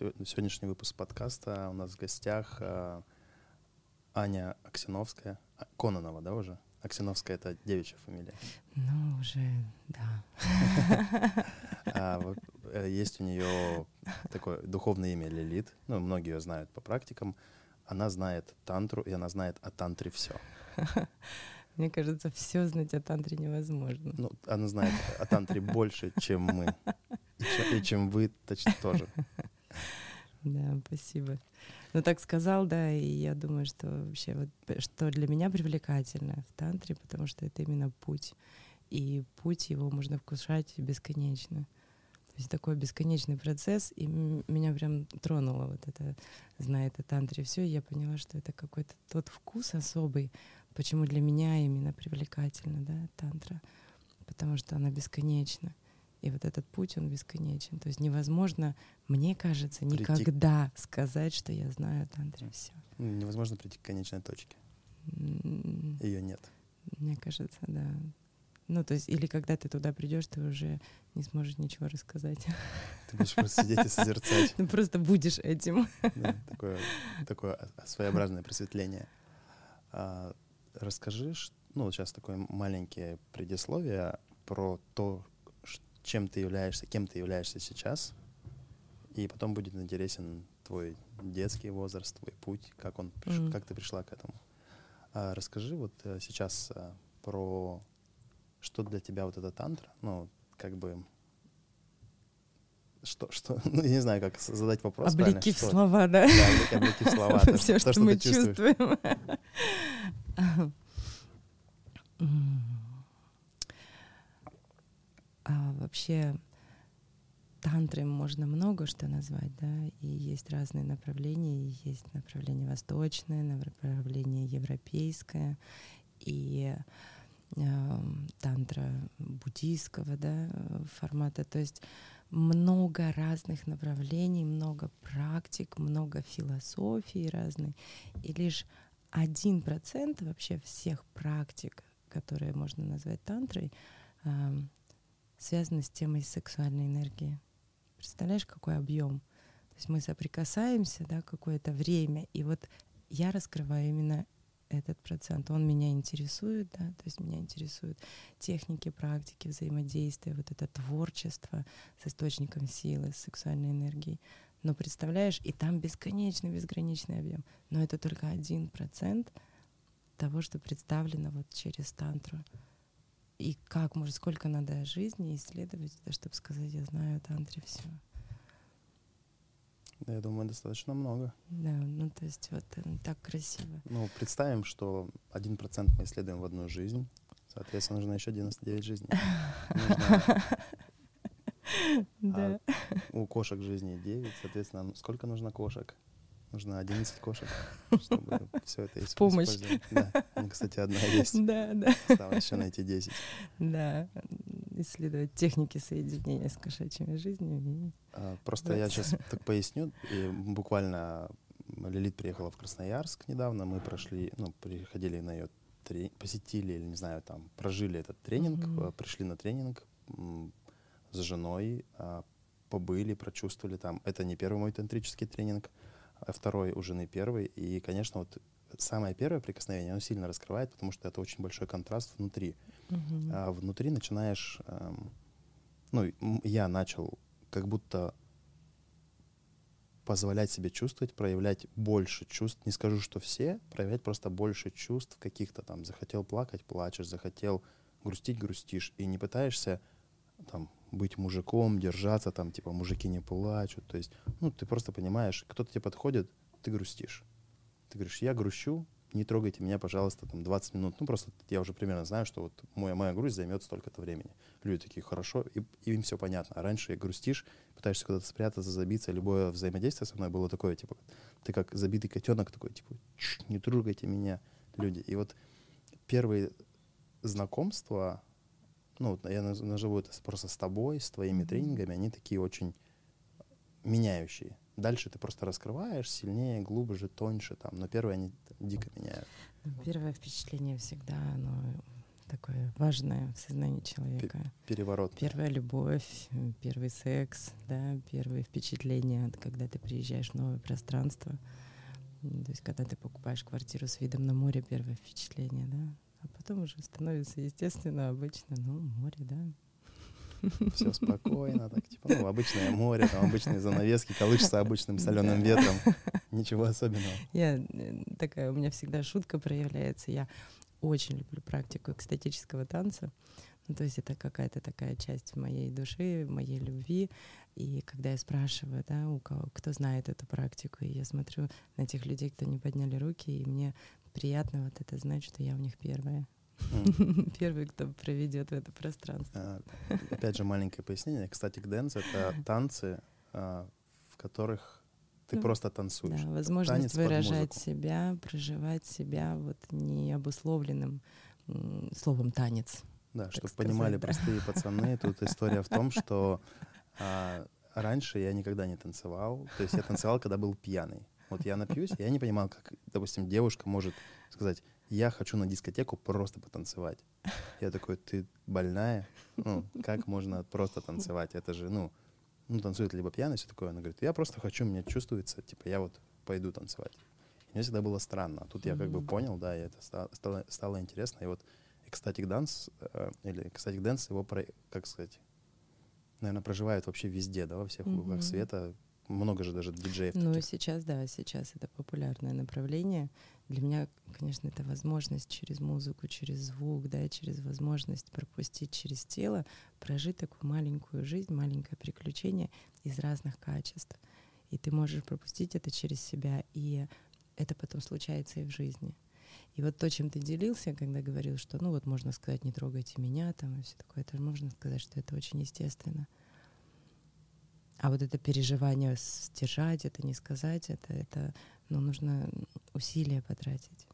Сегодняшний выпуск подкаста у нас в гостях а, Аня Аксиновская. А, Кононова, да, уже? Аксиновская — это девичья фамилия. Ну, уже, да. А, э, есть у нее такое духовное имя Лилит. Ну, многие ее знают по практикам. Она знает тантру, и она знает о тантре все. Мне кажется, все знать о тантре невозможно. Ну, она знает о тантре больше, чем мы. И чем, и чем вы точно тоже. Да, спасибо. Ну, так сказал, да, и я думаю, что вообще вот, что для меня привлекательно в тантре, потому что это именно путь. И путь его можно вкушать бесконечно. То есть такой бесконечный процесс, и меня прям тронуло вот это, зная это тантре все, и я поняла, что это какой-то тот вкус особый, почему для меня именно привлекательно, да, тантра, потому что она бесконечна. И вот этот путь, он бесконечен. То есть невозможно, мне кажется, прийти... никогда сказать, что я знаю тантре все. Невозможно прийти к конечной точке. Ее нет. Мне кажется, да. Ну, то есть, или когда ты туда придешь, ты уже не сможешь ничего рассказать. Ты будешь просто сидеть и созерцать. Ну, просто будешь этим. Да, такое, такое своеобразное просветление. А, расскажи, ну, сейчас такое маленькое предисловие про то, чем ты являешься, кем ты являешься сейчас, и потом будет интересен твой детский возраст, твой путь, как он, mm. как ты пришла к этому. А, расскажи вот э, сейчас а, про что для тебя вот эта тантра, ну как бы что, что, ну, я не знаю, как задать вопрос. Облеки в слова, да? Да, облеки в слова. Все, что мы чувствуем. А вообще тантры можно много что назвать, да, и есть разные направления, есть направление восточное, направление европейское, и э, тантра буддийского, да, формата, то есть много разных направлений, много практик, много философий разной, и лишь один процент вообще всех практик, которые можно назвать тантрой, э, связаны с темой сексуальной энергии. Представляешь, какой объем? То есть мы соприкасаемся, да, какое-то время, и вот я раскрываю именно этот процент. Он меня интересует, да, то есть меня интересуют техники, практики взаимодействия, вот это творчество с источником силы, с сексуальной энергией. Но представляешь, и там бесконечный, безграничный объем. Но это только один процент того, что представлено вот через тантру и как, может, сколько надо жизни исследовать, да, чтобы сказать, я знаю о тантре все. Да, я думаю, достаточно много. Да, ну то есть вот э, так красиво. Ну, представим, что один процент мы исследуем в одну жизнь, соответственно, нужно еще 99 жизней. Да. А у кошек жизни 9, соответственно, сколько нужно кошек? Нужно 11 кошек, чтобы все это В помощь. Да, кстати, одна есть. Да, да. Осталось еще найти 10. Да, исследовать техники соединения с кошачьими жизнями. А, просто я сейчас так поясню. И буквально Лилит приехала в Красноярск недавно, мы прошли, ну, приходили на ее тренинг, посетили, или не знаю, там, прожили этот тренинг, mm-hmm. пришли на тренинг с женой, а, побыли, прочувствовали там. Это не первый мой тантрический тренинг, а второй у жены первый. И, конечно, вот самое первое прикосновение, оно сильно раскрывает, потому что это очень большой контраст внутри. Uh-huh. А внутри начинаешь, эм, ну, я начал как будто позволять себе чувствовать, проявлять больше чувств. Не скажу, что все, проявлять просто больше чувств каких-то там. Захотел плакать, плачешь, захотел грустить, грустишь. И не пытаешься там быть мужиком, держаться, там, типа, мужики не плачут. То есть, ну, ты просто понимаешь, кто-то тебе подходит, ты грустишь. Ты говоришь, я грущу, не трогайте меня, пожалуйста, там 20 минут. Ну, просто я уже примерно знаю, что вот моя, моя грусть займет столько-то времени. Люди такие, хорошо, и, и им все понятно. А раньше грустишь, пытаешься куда-то спрятаться, забиться. Любое взаимодействие со мной было такое, типа, ты как забитый котенок такой, типа, не трогайте меня, люди. И вот первые знакомства, ну, я назову это просто с тобой, с твоими тренингами, они такие очень меняющие. Дальше ты просто раскрываешь сильнее, глубже, тоньше, там, но первые они дико меняют. Ну, первое впечатление всегда, оно такое важное в сознании человека. Переворот. Первая любовь, первый секс, да, первые впечатления, когда ты приезжаешь в новое пространство. То есть, когда ты покупаешь квартиру с видом на море, первое впечатление, да. А потом уже становится естественно, обычно, ну, море, да. Все спокойно, так типа, ну, обычное море, там обычные занавески, колышется обычным соленым ветром. Ничего особенного. Я э, такая, у меня всегда шутка проявляется. Я очень люблю практику экстатического танца. Ну, то есть это какая-то такая часть моей души, моей любви. И когда я спрашиваю, да, у кого, кто знает эту практику, и я смотрю на тех людей, кто не подняли руки, и мне приятно вот это знать, что я у них первая. Мм. Первый, кто проведет в это пространство. А, опять же, маленькое пояснение. Кстати, дэнс — это танцы, а, в которых ты ну, просто танцуешь. Да, возможность Танец выражать себя, проживать себя вот не обусловленным словом танец. Да, чтобы понимали да. простые пацаны, тут история в том, что а, раньше я никогда не танцевал. То есть я танцевал, когда был пьяный. Вот я напьюсь, я не понимал, как, допустим, девушка может сказать, я хочу на дискотеку просто потанцевать. Я такой, ты больная? Ну, как можно просто танцевать? Это же, ну, ну, танцует либо пьяный, все такое. Она говорит, я просто хочу, мне чувствуется, типа, я вот пойду танцевать. Мне всегда было странно. Тут я как бы понял, да, и это стало, стало интересно. И вот ecstatic dance, э, или ecstatic dance, его, про, как сказать, наверное, проживают вообще везде, да, во всех углах света. Много же даже диджеев. Ну, таких. сейчас, да, сейчас это популярное направление. Для меня, конечно, это возможность через музыку, через звук, да, через возможность пропустить через тело, прожить такую маленькую жизнь, маленькое приключение из разных качеств. И ты можешь пропустить это через себя, и это потом случается и в жизни. И вот то, чем ты делился, когда говорил, что, ну вот можно сказать, не трогайте меня, там и все такое, это можно сказать, что это очень естественно. А вот это переживание сдержать, это не сказать, это, это ну, нужно усилия потратить.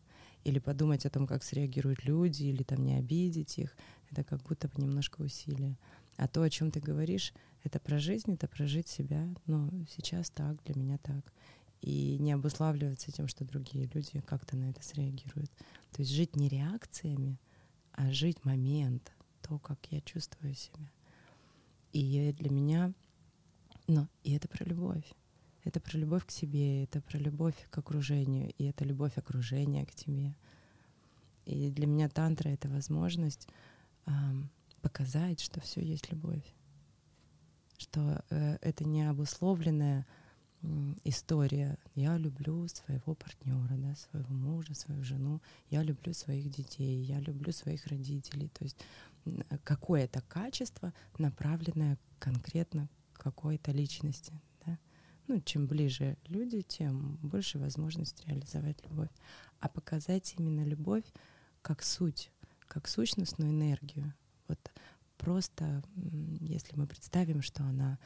Или подумать о том, как среагируют люди, или там не обидеть их. Это как будто бы немножко усилия. А то, о чем ты говоришь, это про жизнь, это прожить себя. Ну, сейчас так, для меня так. И не обуславливаться тем, что другие люди как-то на это среагируют. То есть жить не реакциями, а жить момент, то, как я чувствую себя. И для меня ну, и это про любовь. Это про любовь к себе, это про любовь к окружению, и это любовь окружения к тебе. И для меня тантра — это возможность э, показать, что все есть любовь. Что э, это не обусловленная э, история. Я люблю своего партнера, да, своего мужа, свою жену, я люблю своих детей, я люблю своих родителей. То есть какое-то качество, направленное конкретно какой-то личности. Да? Ну, чем ближе люди, тем больше возможность реализовать любовь. А показать именно любовь как суть, как сущностную энергию. Вот просто, если мы представим, что она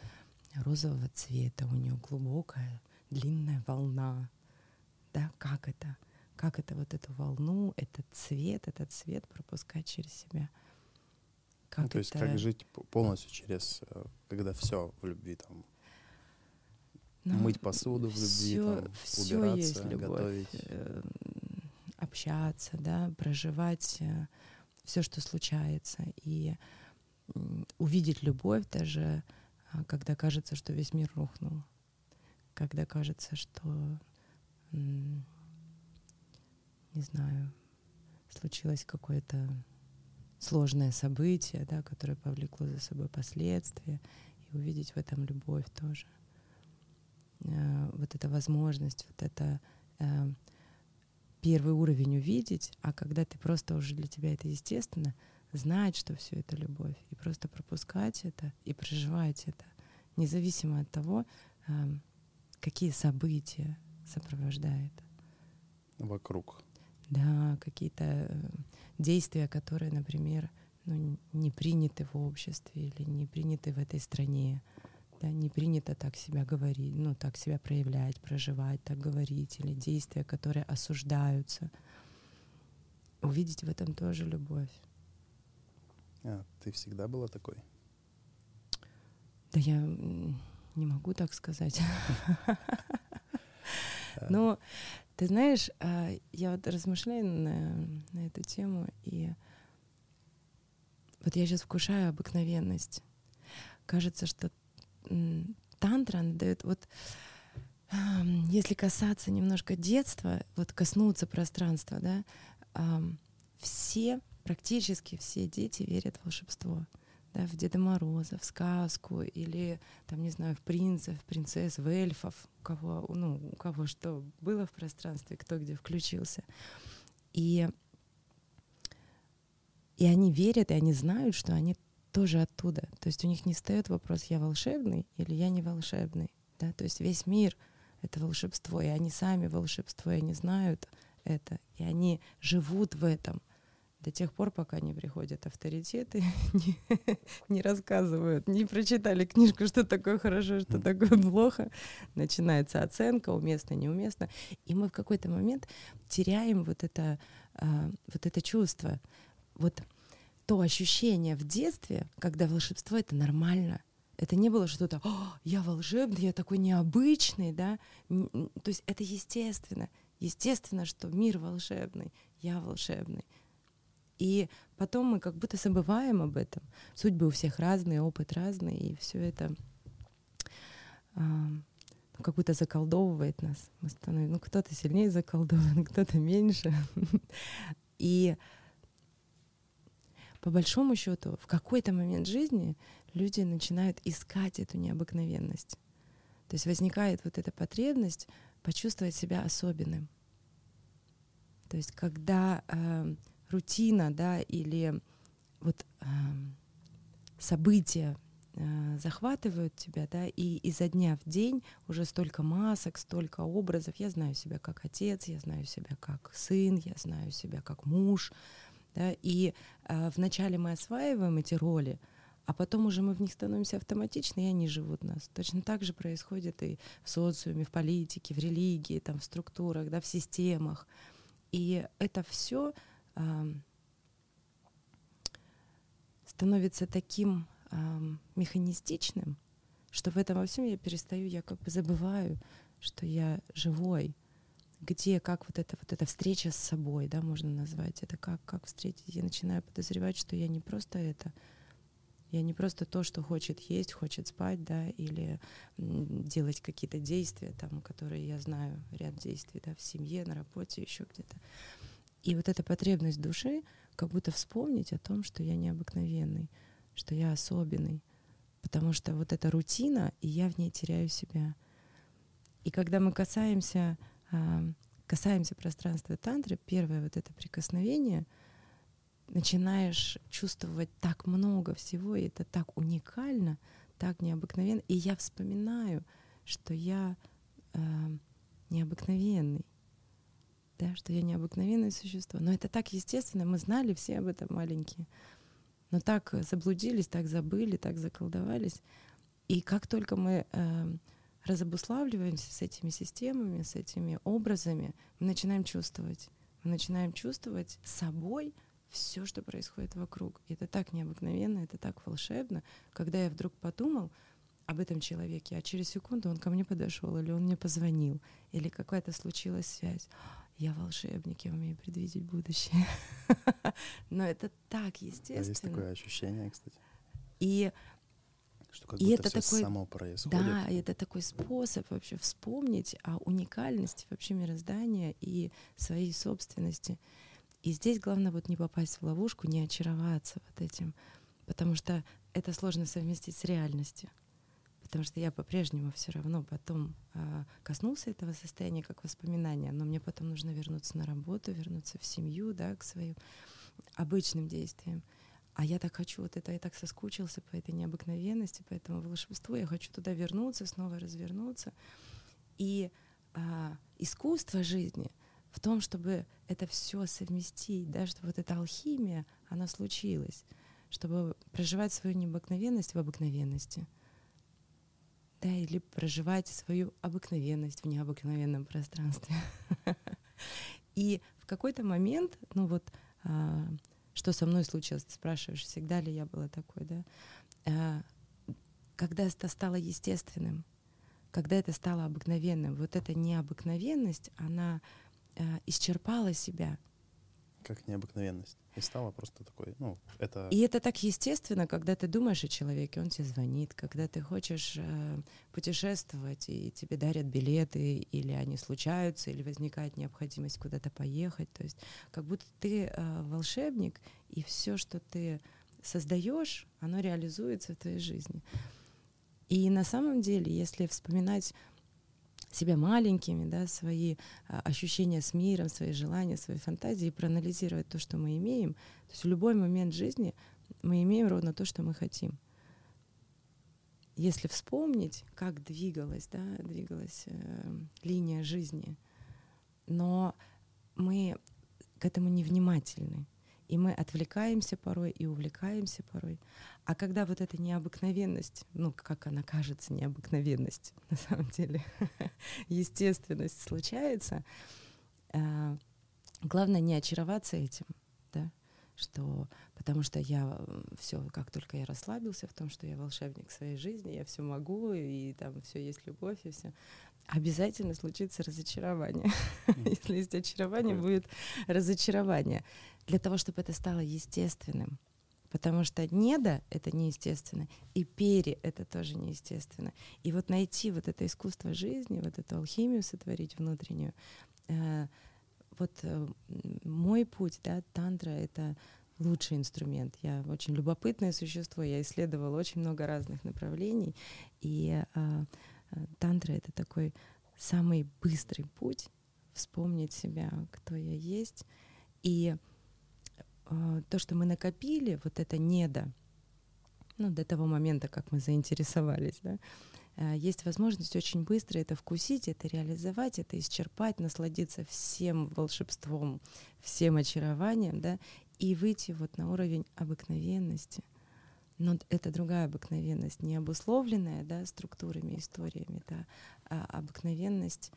розового цвета, у нее глубокая, длинная волна, да, как это? Как это вот эту волну, этот цвет, этот цвет пропускать через себя — как ну, то есть как жить полностью через, э, когда все в любви там. Ну, мыть посуду в любви, все, там, все убираться, есть любовь, готовить. Э, общаться, да, проживать э, все, что случается. И увидеть любовь даже, а, когда кажется, что весь мир рухнул. Когда кажется, что, не знаю, случилось какое-то сложное событие, да, которое повлекло за собой последствия, и увидеть в этом любовь тоже. Э, вот эта возможность, вот это э, первый уровень увидеть, а когда ты просто уже для тебя это естественно, знать, что все это любовь, и просто пропускать это и проживать это, независимо от того, э, какие события сопровождает. Вокруг. Да, какие-то действия, которые, например, ну, не приняты в обществе или не приняты в этой стране. Да, не принято так себя говорить, ну, так себя проявлять, проживать, так говорить, или действия, которые осуждаются. Увидеть в этом тоже любовь. А, ты всегда была такой? Да я не могу так сказать. Но ты знаешь, а, я вот размышляю на, на эту тему, и вот я сейчас вкушаю обыкновенность. Кажется, что тантра она дает вот если касаться немножко детства, вот коснуться пространства, да, все, практически все дети верят в волшебство. Да, в Деда Мороза, в сказку или, там, не знаю, в принцев, принцесс, в эльфов, у кого, ну, у кого что было в пространстве, кто где включился. И, и они верят, и они знают, что они тоже оттуда. То есть у них не встает вопрос, я волшебный или я не волшебный. Да? То есть весь мир — это волшебство, и они сами волшебство, и они знают это, и они живут в этом до тех пор, пока не приходят авторитеты, не, не рассказывают, не прочитали книжку, что такое хорошо, что такое плохо, начинается оценка, уместно, неуместно, и мы в какой-то момент теряем вот это, а, вот это чувство, вот то ощущение в детстве, когда волшебство — это нормально, это не было что-то, я волшебный, я такой необычный, да, то есть это естественно, естественно, что мир волшебный, я волшебный. И потом мы как будто забываем об этом. Судьбы у всех разные, опыт разный, и все это а, ну, как будто заколдовывает нас. Мы становимся, ну, кто-то сильнее заколдован, кто-то меньше. И по большому счету, в какой-то момент жизни люди начинают искать эту необыкновенность. То есть возникает вот эта потребность почувствовать себя особенным. То есть когда э, рутина, да, или вот э, события э, захватывают тебя, да, и изо дня в день уже столько масок, столько образов. Я знаю себя как отец, я знаю себя как сын, я знаю себя как муж, да, и э, вначале мы осваиваем эти роли, а потом уже мы в них становимся автоматично, и они живут нас. Точно так же происходит и в социуме, в политике, в религии, там, в структурах, да, в системах. И это все становится таким механистичным, что в этом во всем я перестаю, я как бы забываю, что я живой, где, как вот эта вот эта встреча с собой, да, можно назвать это, как, как встретить, я начинаю подозревать, что я не просто это, я не просто то, что хочет есть, хочет спать, да, или делать какие-то действия, там, которые я знаю, ряд действий, да, в семье, на работе, еще где-то. И вот эта потребность души, как будто вспомнить о том, что я необыкновенный, что я особенный, потому что вот эта рутина, и я в ней теряю себя. И когда мы касаемся, а, касаемся пространства тантры, первое вот это прикосновение, начинаешь чувствовать так много всего, и это так уникально, так необыкновенно. И я вспоминаю, что я э, необыкновенный да, что я необыкновенное существо. Но это так естественно, мы знали все об этом маленькие. Но так заблудились, так забыли, так заколдовались. И как только мы э, разобуславливаемся с этими системами, с этими образами, мы начинаем чувствовать. Мы начинаем чувствовать собой все, что происходит вокруг. И это так необыкновенно, это так волшебно, когда я вдруг подумал об этом человеке, а через секунду он ко мне подошел, или он мне позвонил, или какая-то случилась связь я волшебник, я умею предвидеть будущее. Но это так естественно. Есть такое ощущение, кстати. И что как и будто это все такой, само происходит. Да, и это такой способ вообще вспомнить о уникальности вообще мироздания и своей собственности. И здесь главное вот не попасть в ловушку, не очароваться вот этим, потому что это сложно совместить с реальностью потому что я по-прежнему все равно потом э, коснулся этого состояния как воспоминания, но мне потом нужно вернуться на работу, вернуться в семью, да, к своим обычным действиям. А я так хочу, вот это я так соскучился по этой необыкновенности, по этому волшебству, я хочу туда вернуться, снова развернуться. И э, искусство жизни в том, чтобы это все совместить, да, чтобы вот эта алхимия, она случилась, чтобы проживать свою необыкновенность в обыкновенности — да, или проживать свою обыкновенность в необыкновенном пространстве. И в какой-то момент, ну вот, а, что со мной случилось, ты спрашиваешь, всегда ли я была такой, да, а, когда это стало естественным, когда это стало обыкновенным, вот эта необыкновенность, она а, исчерпала себя, как необыкновенность. И стало просто такой, ну, это... И это так естественно, когда ты думаешь о человеке, он тебе звонит, когда ты хочешь э, путешествовать, и тебе дарят билеты, или они случаются, или возникает необходимость куда-то поехать. То есть как будто ты э, волшебник, и все, что ты создаешь, оно реализуется в твоей жизни. И на самом деле, если вспоминать себя маленькими, да, свои а, ощущения с миром, свои желания, свои фантазии, и проанализировать то, что мы имеем. То есть в любой момент жизни мы имеем ровно то, что мы хотим. Если вспомнить, как двигалась, да, двигалась э, линия жизни, но мы к этому невнимательны. И мы отвлекаемся порой и увлекаемся порой. А когда вот эта необыкновенность, ну, как она кажется, необыкновенность, на самом деле, естественность случается, э, главное не очароваться этим, да, что потому что я все, как только я расслабился в том, что я волшебник своей жизни, я все могу, и там все есть любовь, и все, обязательно случится разочарование. Если есть очарование, будет разочарование для того, чтобы это стало естественным. Потому что неда — это неестественно, и пере — это тоже неестественно. И вот найти вот это искусство жизни, вот эту алхимию сотворить внутреннюю, э, вот э, мой путь, да, тантра — это лучший инструмент. Я очень любопытное существо, я исследовала очень много разных направлений, и э, тантра — это такой самый быстрый путь вспомнить себя, кто я есть, и то, что мы накопили, вот это недо, ну, до того момента, как мы заинтересовались, да, а, есть возможность очень быстро это вкусить, это реализовать, это исчерпать, насладиться всем волшебством, всем очарованием, да, и выйти вот на уровень обыкновенности. Но это другая обыкновенность, не обусловленная да, структурами, историями, да, а обыкновенность.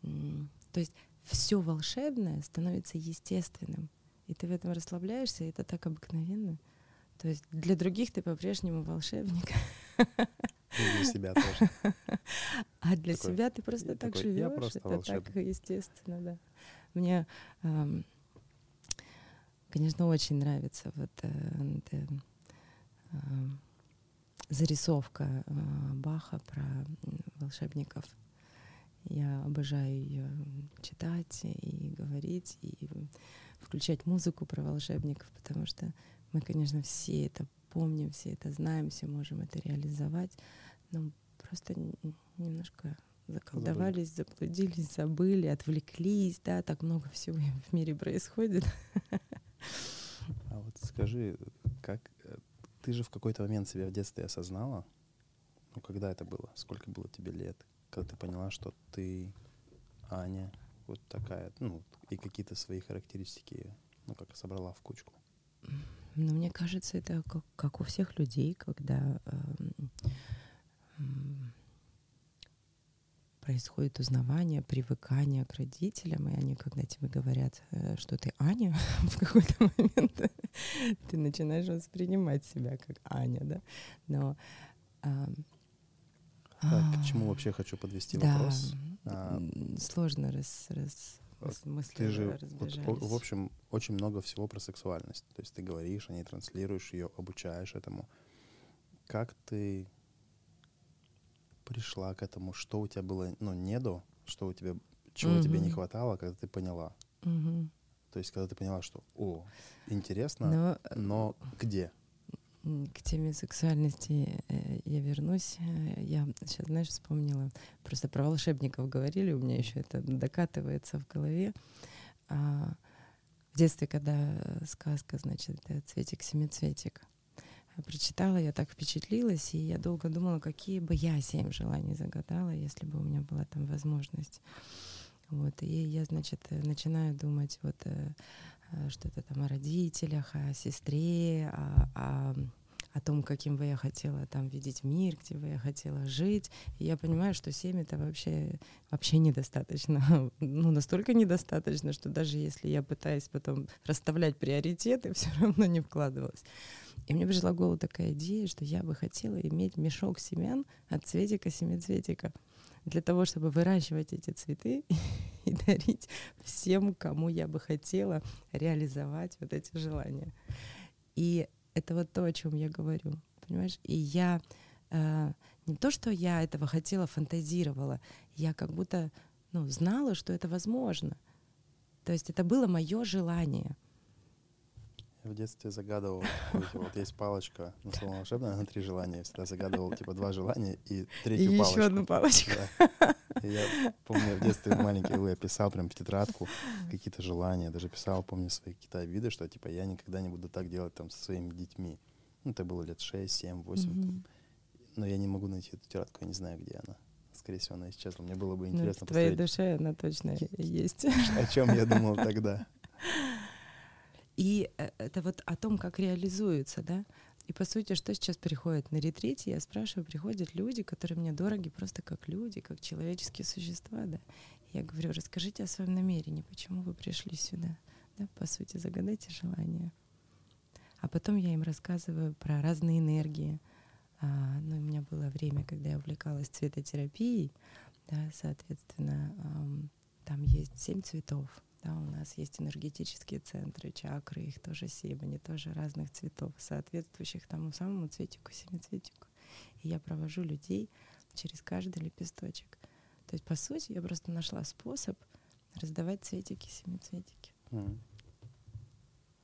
То есть все волшебное становится естественным и ты в этом расслабляешься, и это так обыкновенно. То есть для других ты по-прежнему волшебник. И для себя тоже. А для такой, себя ты просто так такой, живешь. Просто это волшебник. так естественно, да. Мне, эм, конечно, очень нравится вот э, э, э, зарисовка Баха про волшебников. Я обожаю ее читать и говорить, и включать музыку про волшебников, потому что мы, конечно, все это помним, все это знаем, все можем это реализовать, но просто немножко заколдовались, заблудились, забыли, отвлеклись, да, так много всего в мире происходит. А вот скажи, как э, ты же в какой-то момент себя в детстве осознала? Ну, когда это было? Сколько было тебе лет? Когда ты поняла, что ты Аня, вот такая, ну, и какие-то свои характеристики, ну, как собрала в кучку? Ну, мне кажется, это как, как у всех людей, когда э, э, происходит узнавание, привыкание к родителям, и они, когда тебе говорят, э, что ты Аня, в какой-то момент ты начинаешь воспринимать себя как Аня, да. Но э, так, к чему вообще хочу подвести да, вопрос? А, сложно раз, раз мысли ты же, вот, в общем, очень много всего про сексуальность. То есть ты говоришь о ней, транслируешь ее, обучаешь этому. Как ты пришла к этому? Что у тебя было, ну, не до, что у тебя, чего угу. тебе не хватало, когда ты поняла? Угу. То есть, когда ты поняла, что, о, интересно, но, но где? К теме сексуальности э, я вернусь. Э, я сейчас, знаешь, вспомнила, просто про волшебников говорили, у меня еще это докатывается в голове. А, в детстве, когда сказка, значит, «Цветик-семицветик», прочитала, я так впечатлилась, и я долго думала, какие бы я семь желаний загадала, если бы у меня была там возможность. Вот, и я, значит, начинаю думать вот что-то там о родителях, о сестре, о, о о том, каким бы я хотела там видеть мир, где бы я хотела жить. И я понимаю, что семь это вообще, вообще недостаточно. Ну, настолько недостаточно, что даже если я пытаюсь потом расставлять приоритеты, все равно не вкладывалась. И мне пришла в голову такая идея, что я бы хотела иметь мешок семян от цветика семицветика для того, чтобы выращивать эти цветы и дарить всем, кому я бы хотела реализовать вот эти желания. И это вот то, о чем я говорю, понимаешь? И я э, не то, что я этого хотела, фантазировала, я как будто ну, знала, что это возможно. То есть это было мое желание. В детстве загадывал, вот есть палочка, ну, слово волшебное, на три желания. Я всегда загадывал, типа, два желания и третью и палочку. еще одну палочку. Да. И я помню, в детстве маленький я писал прям в тетрадку какие-то желания, даже писал, помню, свои какие-то обиды, что, типа, я никогда не буду так делать там со своими детьми. Ну, это было лет 6, 7, 8. Mm-hmm. Там. Но я не могу найти эту тетрадку, я не знаю, где она скорее всего, она исчезла. Мне было бы ну, интересно ну, в твоей душе она точно есть. О чем я думал тогда. И э, это вот о том, как реализуется, да. И по сути, что сейчас приходит на ретрите, я спрашиваю, приходят люди, которые мне дороги просто как люди, как человеческие существа, да. Я говорю, расскажите о своем намерении, почему вы пришли сюда, да, по сути, загадайте желание. А потом я им рассказываю про разные энергии, а, ну, у меня было время, когда я увлекалась цветотерапией, да, соответственно, там есть семь цветов. Да, у нас есть энергетические центры, чакры, их тоже семь, они тоже разных цветов, соответствующих тому самому цветику, семицветику. И я провожу людей через каждый лепесточек. То есть, по сути, я просто нашла способ раздавать цветики, семицветики. Mm.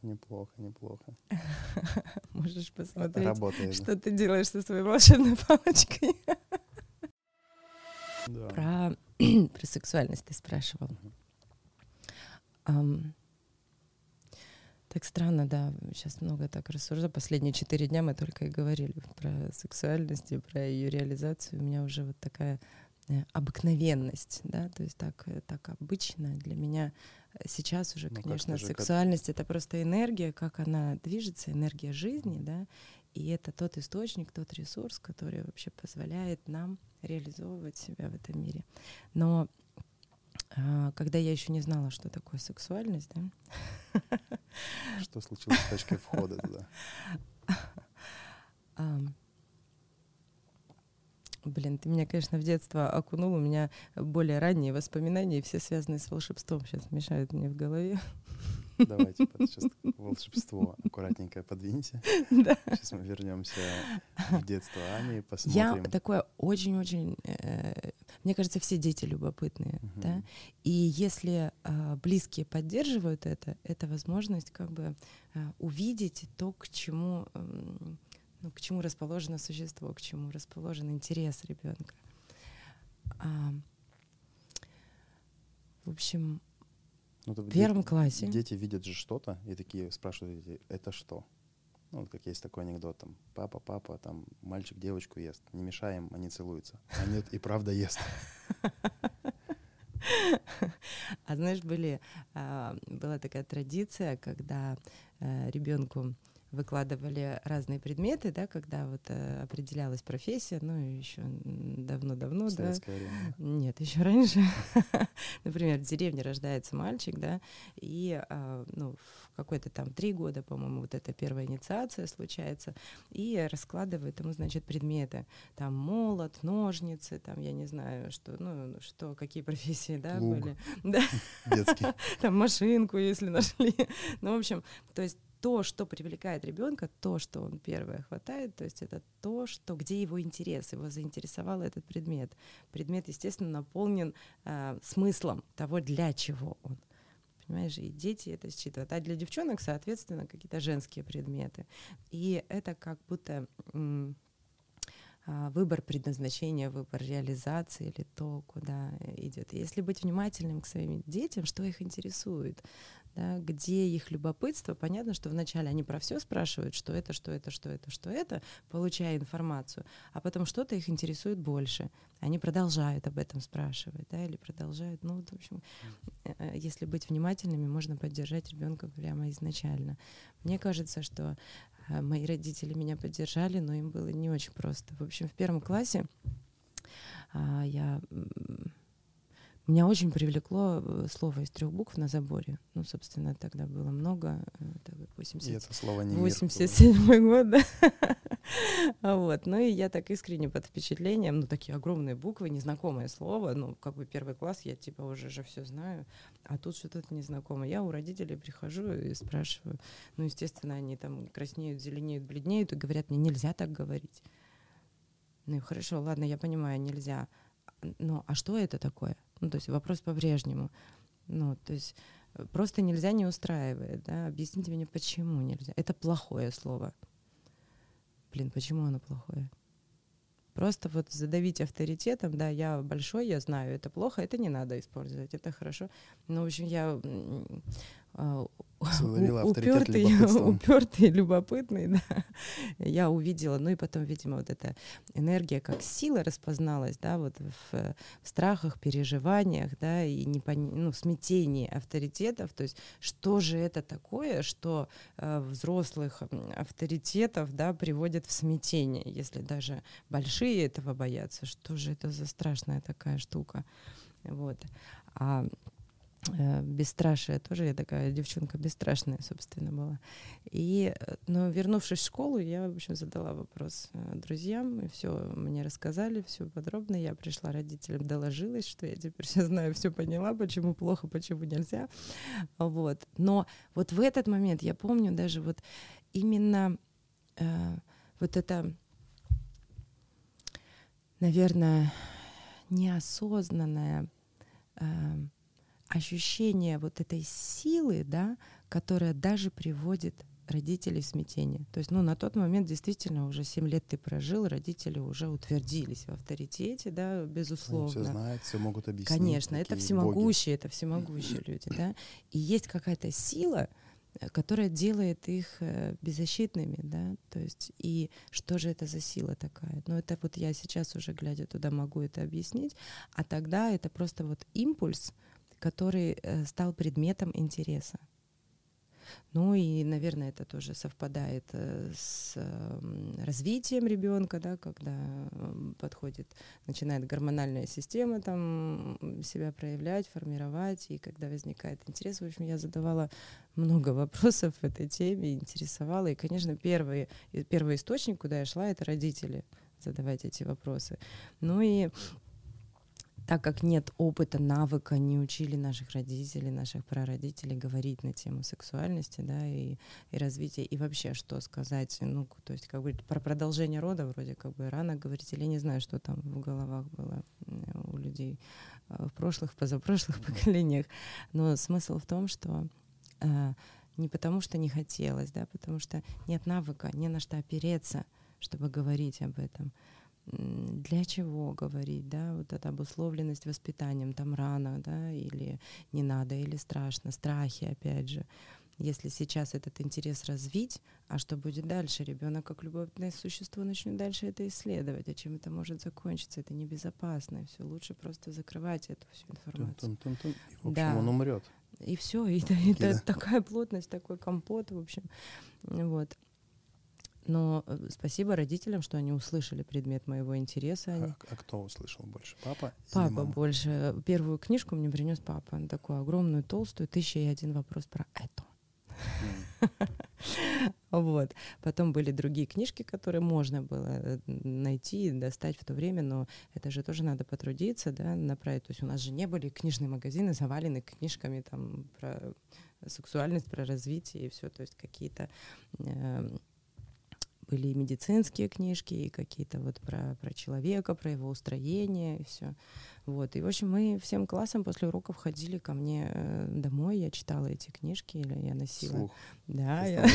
Неплохо, неплохо. Можешь посмотреть, Работает. что ты делаешь со своей волшебной палочкой. Да. Про, про сексуальность ты спрашивал. Um, так странно, да, сейчас много так рассуждаю. Последние четыре дня мы только и говорили про сексуальность и про ее реализацию. У меня уже вот такая Э, обыкновенность, да, то есть так, э, так обычно для меня сейчас уже, ну, конечно, сексуальность как... это просто энергия, как она движется, энергия жизни, да, и это тот источник, тот ресурс, который вообще позволяет нам реализовывать себя в этом мире. Но когда я еще не знала, что такое сексуальность, да. Что случилось с точкой входа туда? Блин, ты меня, конечно, в детство окунул. У меня более ранние воспоминания, все связаны с волшебством, сейчас мешают мне в голове. Давайте сейчас волшебство аккуратненько подвиньте. Да. Сейчас мы вернемся в детство Ани, посмотрим. Я такое очень-очень... Э, мне кажется, все дети любопытные, угу. да. И если э, близкие поддерживают это, это возможность как бы э, увидеть то, к чему... Э, ну, к чему расположено существо, к чему расположен интерес ребенка. А, в общем, ну, в первом дети, классе. Дети видят же что-то и такие спрашивают, это что? Ну, вот как есть такой анекдот, там, папа, папа, там, мальчик девочку ест, не мешаем, они целуются. А нет, и правда ест. А знаешь, были, а, была такая традиция, когда э, ребенку выкладывали разные предметы, да, когда вот э, определялась профессия, ну, еще давно-давно, да. Время. Нет, еще раньше. Например, в деревне рождается мальчик, да, и, э, ну, в какой-то там три года, по-моему, вот эта первая инициация случается, и раскладывают ему, значит, предметы. Там молот, ножницы, там, я не знаю, что, ну, что, какие профессии, да, Лук. были. Да. Детский. Там машинку, если нашли. Ну, в общем, то есть то, что привлекает ребенка, то, что он первое хватает, то есть это то, что где его интерес, его заинтересовал этот предмет. Предмет, естественно, наполнен э, смыслом того, для чего он. Понимаешь, и дети это считывают. А для девчонок, соответственно, какие-то женские предметы. И это как будто а, выбор предназначения, выбор реализации или то, куда идет. Если быть внимательным к своим детям, что их интересует, да, где их любопытство. Понятно, что вначале они про все спрашивают, что это, что это, что это, что это, получая информацию, а потом что-то их интересует больше. Они продолжают об этом спрашивать, да, или продолжают. Ну, в общем, э, э, если быть внимательными, можно поддержать ребенка прямо изначально. Мне кажется, что э, мои родители меня поддержали, но им было не очень просто. В общем, в первом классе а, я меня очень привлекло э, слово из трех букв на заборе. Ну, собственно, тогда было много. Э, это 80... И это слово не 87 год, да. вот. Ну и я так искренне под впечатлением, ну, такие огромные буквы, незнакомое слово, ну, как бы первый класс, я типа уже же все знаю, а тут что-то незнакомое. Я у родителей прихожу и спрашиваю. Ну, естественно, они там краснеют, зеленеют, бледнеют и говорят, мне нельзя так говорить. Ну, хорошо, ладно, я понимаю, нельзя. Ну, а что это такое? Ну, то есть вопрос по-прежнему. Ну, то есть э, просто нельзя не устраивает, да, объясните мне, почему нельзя. Это плохое слово. Блин, почему оно плохое? Просто вот задавить авторитетом, да, я большой, я знаю, это плохо, это не надо использовать, это хорошо. Ну, в общем, я упертый, упертый, любопытный, да, я увидела, ну и потом, видимо, вот эта энергия как сила распозналась, да, вот в, в страхах, переживаниях, да, и не ну, смятении авторитетов, то есть что же это такое, что э, взрослых авторитетов, да, приводит в смятение, если даже большие этого боятся, что же это за страшная такая штука, вот. А Э, бесстрашие тоже я такая девчонка бесстрашная, собственно, была. И, э, но вернувшись в школу, я, в общем, задала вопрос э, друзьям, и все мне рассказали, все подробно. Я пришла родителям, доложилась, что я теперь все знаю, все поняла, почему плохо, почему нельзя. Вот. Но вот в этот момент я помню даже вот именно э, вот это, наверное, неосознанное э, ощущение вот этой силы, да, которая даже приводит родителей в смятение. То есть, ну, на тот момент действительно уже 7 лет ты прожил, родители уже утвердились в авторитете, да, безусловно. Они все знают, все могут объяснить. Конечно, это всемогущие, боги. это всемогущие люди, да. И есть какая-то сила, э, которая делает их э, беззащитными, да, то есть и что же это за сила такая? Ну это вот я сейчас уже глядя туда могу это объяснить, а тогда это просто вот импульс, который э, стал предметом интереса. Ну и, наверное, это тоже совпадает э, с развитием ребенка, да, когда подходит, начинает гормональная система там себя проявлять, формировать, и когда возникает интерес, в общем, я задавала много вопросов в этой теме, интересовала, и, конечно, первый, первый источник, куда я шла, это родители задавать эти вопросы. Ну и так как нет опыта, навыка, не учили наших родителей, наших прародителей говорить на тему сексуальности, да, и, и развития, и вообще что сказать, ну, то есть как бы про продолжение рода вроде как бы рано говорить, или не знаю, что там в головах было у людей э, в прошлых, позапрошлых поколениях, но смысл в том, что э, не потому что не хотелось, да, потому что нет навыка, не на что опереться, чтобы говорить об этом для чего говорить, да, вот эта обусловленность воспитанием, там рано, да, или не надо, или страшно, страхи, опять же. Если сейчас этот интерес развить, а что будет дальше? Ребенок, как любовное существо, начнет дальше это исследовать. А чем это может закончиться? Это небезопасно. Все лучше просто закрывать эту всю информацию. Тун -тун -тун. И, в общем, да. он умрет. И все, и, это, это такая плотность, такой компот, в общем. Вот. Но э, спасибо родителям, что они услышали предмет моего интереса. А, а кто услышал больше? Папа? Папа мама? больше. Первую книжку мне принес папа. Такую огромную, толстую, тысяча и один вопрос про это. Вот. Потом были другие книжки, которые можно было э, найти, достать в то время, но это же тоже надо потрудиться, да, направить. То есть у нас же не были книжные магазины, завалены книжками там про сексуальность, про развитие и все, то есть какие-то э, были и медицинские книжки, и какие-то вот про, про человека, про его устроение, и все. Вот. И, в общем, мы всем классом после уроков ходили ко мне э, домой, я читала эти книжки, или я носила. Слух. Да, я...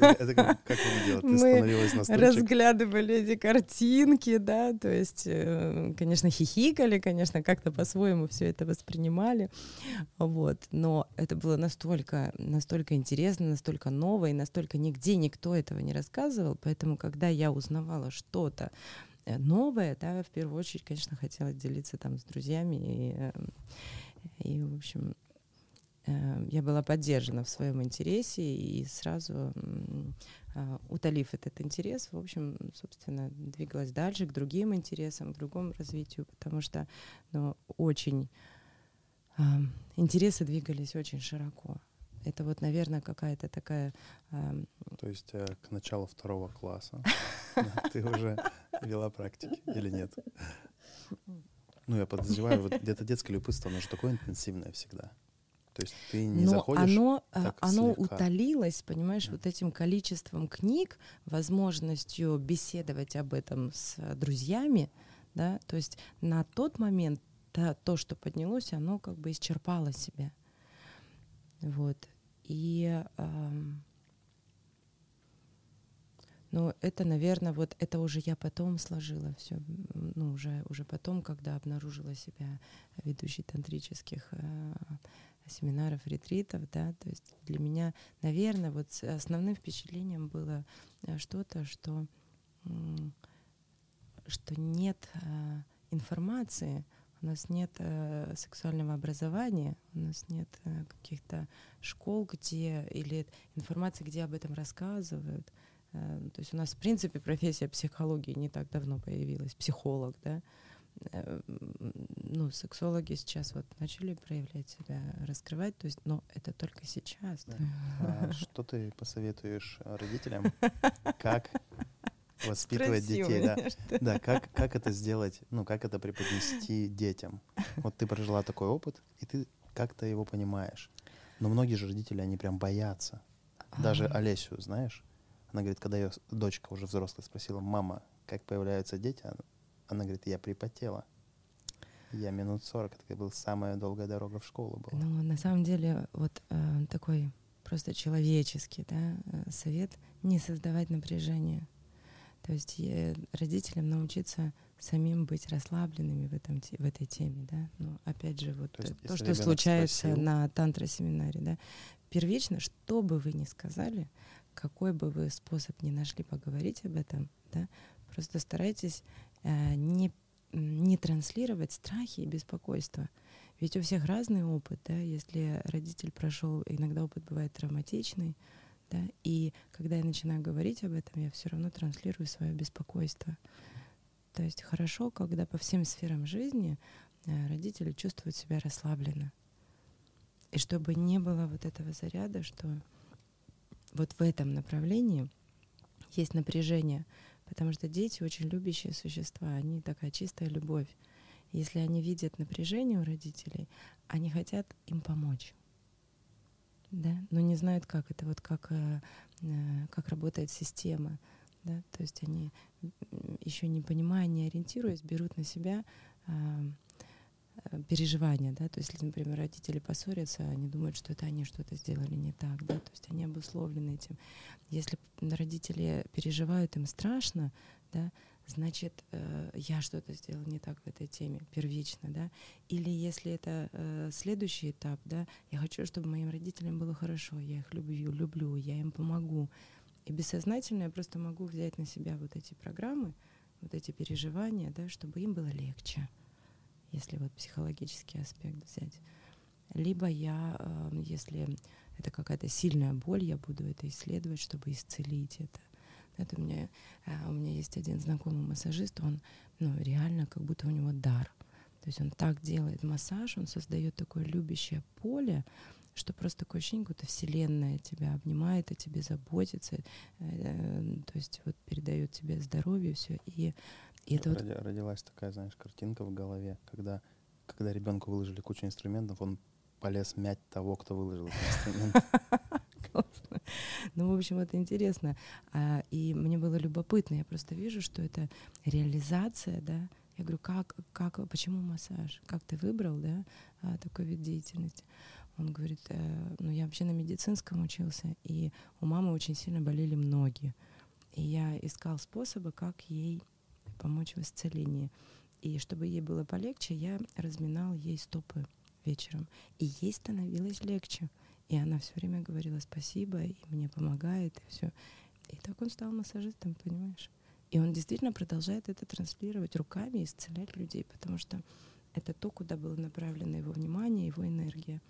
Это как, как вы делали? Ты становилась на стульчик? разглядывали эти картинки, да, то есть, э, конечно, хихикали, конечно, как-то по-своему все это воспринимали, вот. Но это было настолько, настолько интересно, настолько ново, и настолько нигде никто этого не рассказывал, поэтому, когда я узнавала что-то, Э, новое, да, в первую очередь, конечно, хотела делиться там с друзьями, и, эм, и в общем, э, я была поддержана в своем интересе и сразу а, утолив этот интерес, в общем, собственно, двигалась дальше к другим интересам, к другому развитию, потому что ну, очень интересы двигались очень широко. Это вот, наверное, какая-то такая... То есть э, к началу второго класса ты уже вела практики или нет? Ну, я подозреваю, вот где-то детское любопытство, оно же такое интенсивное всегда. То есть ты не Но заходишь оно, а, так оно слегка. утолилось, понимаешь, mm. вот этим количеством книг, возможностью беседовать об этом с друзьями, да, то есть на тот момент да, то, что поднялось, оно как бы исчерпало себя. Вот. И эм, ну, это, наверное, вот это уже я потом сложила все, ну, уже, уже потом, когда обнаружила себя ведущей тантрических э, семинаров, ретритов, да, то есть для меня, наверное, вот основным впечатлением было э, что-то, что, что нет э, информации, у нас нет э, сексуального образования, у нас нет э, каких-то школ, где или информации, где об этом рассказывают. Э, то есть у нас, в принципе, профессия психологии не так давно появилась, психолог, да. Э, ну, сексологи сейчас вот начали проявлять себя, раскрывать, то есть, но это только сейчас. Да. А что ты посоветуешь родителям, как воспитывать Спросил детей, да. Да, как, как это сделать, ну, как это преподнести детям? Вот ты прожила такой опыт, и ты как-то его понимаешь. Но многие же родители, они прям боятся. Даже Олесю, знаешь, она говорит, когда ее дочка уже взрослая спросила, мама, как появляются дети, она говорит, я припотела. Я минут 40, это была самая долгая дорога в школу была. Ну, на самом деле, вот э, такой просто человеческий да, э, совет — не создавать напряжение. То есть э, родителям научиться самим быть расслабленными в, этом, в этой теме, да. Ну, опять же, вот то, есть, то что случается спросил... на тантра-семинаре, да. Первично, что бы вы ни сказали, какой бы вы способ ни нашли поговорить об этом, да, просто старайтесь э, не, не транслировать страхи и беспокойство. Ведь у всех разный опыт, да, если родитель прошел, иногда опыт бывает травматичный, да, и когда я начинаю говорить об этом, я все равно транслирую свое беспокойство. То есть хорошо, когда по всем сферам жизни э, родители чувствуют себя расслабленно. И чтобы не было вот этого заряда, что вот в этом направлении есть напряжение, потому что дети очень любящие существа, они такая чистая любовь. Если они видят напряжение у родителей, они хотят им помочь да, но не знают, как. Это, вот как, э, э, как работает система, да, то есть они еще не понимая, не ориентируясь, берут на себя а, э, переживания, да, то есть, например, родители поссорятся, они думают, что это они что-то сделали не так, да, то есть они обусловлены этим. Если родители переживают, им страшно, да, значит, э, я что-то сделал не так в этой теме, первично, да, или если это э, следующий этап, да, я хочу, чтобы моим родителям было хорошо, я их люблю, люблю, я им помогу, и бессознательно я просто могу взять на себя вот эти программы, вот эти переживания, да, чтобы им было легче, если вот психологический аспект взять. Либо я, э, если это какая-то сильная боль, я буду это исследовать, чтобы исцелить это. Это у меня, а, у меня есть один знакомый массажист, он ну, реально как будто у него дар. То есть он так делает массаж, он создает такое любящее поле, что просто такое ощущение, будто Вселенная тебя обнимает, о тебе заботится, э, то есть вот передает тебе здоровье, все. И, и это Роди, вот... Родилась такая, знаешь, картинка в голове, когда, когда ребенку выложили кучу инструментов, он полез мять того, кто выложил эти инструменты. Ну, в общем, это интересно. А, и мне было любопытно. Я просто вижу, что это реализация, да. Я говорю, как, как, почему массаж? Как ты выбрал, да, а, такой вид деятельности? Он говорит, э, ну, я вообще на медицинском учился, и у мамы очень сильно болели ноги. И я искал способы, как ей помочь в исцелении. И чтобы ей было полегче, я разминал ей стопы вечером. И ей становилось легче. И она все время говорила спасибо, и мне помогает, и все. И так он стал массажистом, понимаешь? И он действительно продолжает это транслировать руками, исцелять людей, потому что это то, куда было направлено его внимание, его энергия.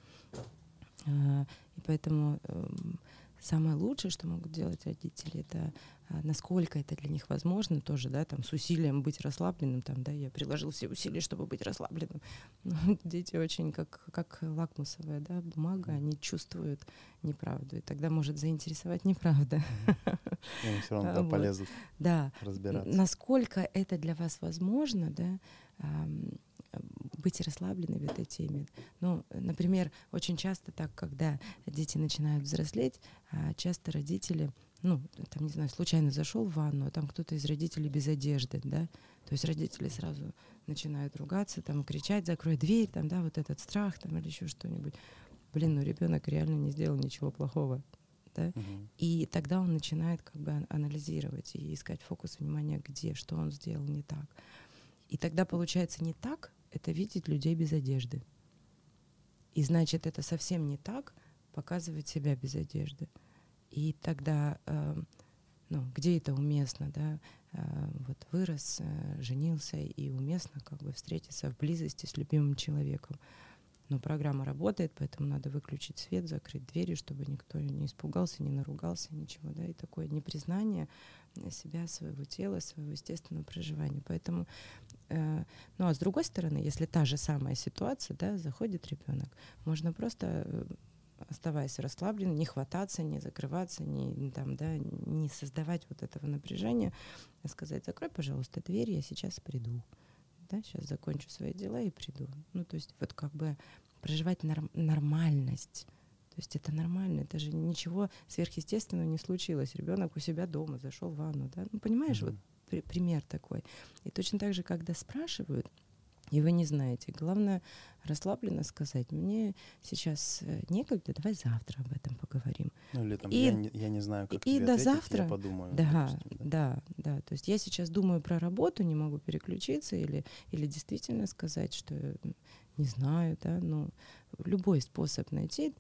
А, и поэтому эм, самое лучшее, что могут делать родители, это а, насколько это для них возможно, тоже, да, там, с усилием быть расслабленным, там, да, я приложил все усилия, чтобы быть расслабленным. Но дети очень как, как лакмусовая, да, бумага, они чувствуют неправду, и тогда может заинтересовать неправда. Они все равно полезут да. разбираться. Насколько это для вас возможно, да, быть расслабленной в этой теме. Ну, например, очень часто так, когда дети начинают взрослеть, а, часто родители, ну, там, не знаю, случайно зашел в ванну, а там кто-то из родителей без одежды, да, то есть родители сразу начинают ругаться, там, кричать, закрой дверь, там, да, вот этот страх, там, или еще что-нибудь. Блин, ну ребенок реально не сделал ничего плохого, да, угу. и тогда он начинает как бы анализировать и искать фокус внимания, где, что он сделал не так. И тогда получается не так, это видеть людей без одежды. И значит, это совсем не так показывать себя без одежды. И тогда, э, ну, где это уместно, да? Э, вот вырос, э, женился, и уместно как бы встретиться в близости с любимым человеком. Но программа работает, поэтому надо выключить свет, закрыть двери, чтобы никто не испугался, не наругался, ничего, да, и такое непризнание себя, своего тела, своего естественного проживания. Поэтому, э, ну а с другой стороны, если та же самая ситуация, да, заходит ребенок, можно просто э, оставаясь расслабленным, не хвататься, не закрываться, не, там, да, не создавать вот этого напряжения, а сказать, закрой, пожалуйста, дверь, я сейчас приду. Да, сейчас закончу свои дела и приду. Ну, то есть вот как бы проживать норм- нормальность то есть это нормально, это же ничего сверхъестественного не случилось. Ребенок у себя дома зашел в ванну, да? Ну, понимаешь, mm-hmm. вот при, пример такой. И точно так же, когда спрашивают, и вы не знаете, главное расслабленно сказать, мне сейчас э, некогда, давай завтра об этом поговорим. Ну или там, и, я, не, я не знаю, как и тебе до ответить, завтра, я подумаю. Да, допустим, да, да, да. То есть я сейчас думаю про работу, не могу переключиться или, или действительно сказать, что не знаю, да, но любой способ найти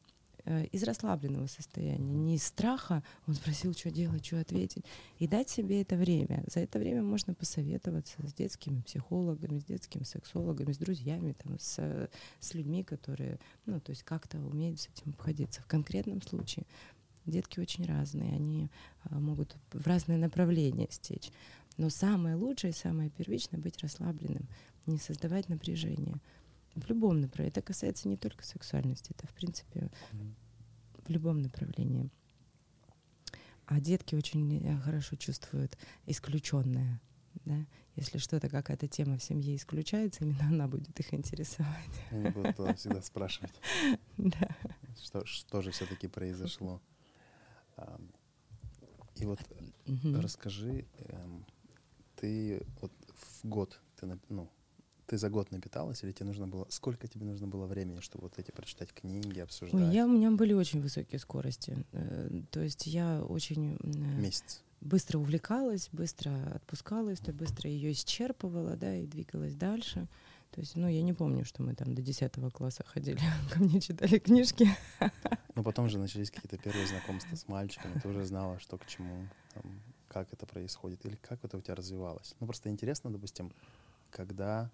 из расслабленного состояния, не из страха. Он спросил, что делать, что ответить. И дать себе это время. За это время можно посоветоваться с детскими психологами, с детскими сексологами, с друзьями, там, с, с людьми, которые, ну, то есть как-то умеют с этим обходиться. В конкретном случае детки очень разные, они а, могут в разные направления стечь. Но самое лучшее, самое первичное — быть расслабленным, не создавать напряжение — в любом направлении. Это касается не только сексуальности, это в принципе в любом направлении. А детки очень э, хорошо чувствуют исключенное. Да? Если что-то, какая-то тема в семье исключается, именно она будет их интересовать. Они будут всегда спрашивать, да. что, что же все-таки произошло. И вот угу. расскажи, эм, ты вот в год, ты, ну, ты за год напиталась, или тебе нужно было... Сколько тебе нужно было времени, чтобы вот эти прочитать книги, обсуждать? Ой, я, у меня были очень высокие скорости. Э, то есть я очень... Э, Месяц. Быстро увлекалась, быстро отпускалась, то быстро ее исчерпывала, да, и двигалась дальше. То есть, ну, я не помню, что мы там до 10 класса ходили, ко мне читали книжки. Ну, потом же начались какие-то первые знакомства с мальчиками, ты уже знала, что к чему, там, как это происходит, или как это у тебя развивалось. Ну, просто интересно, допустим, когда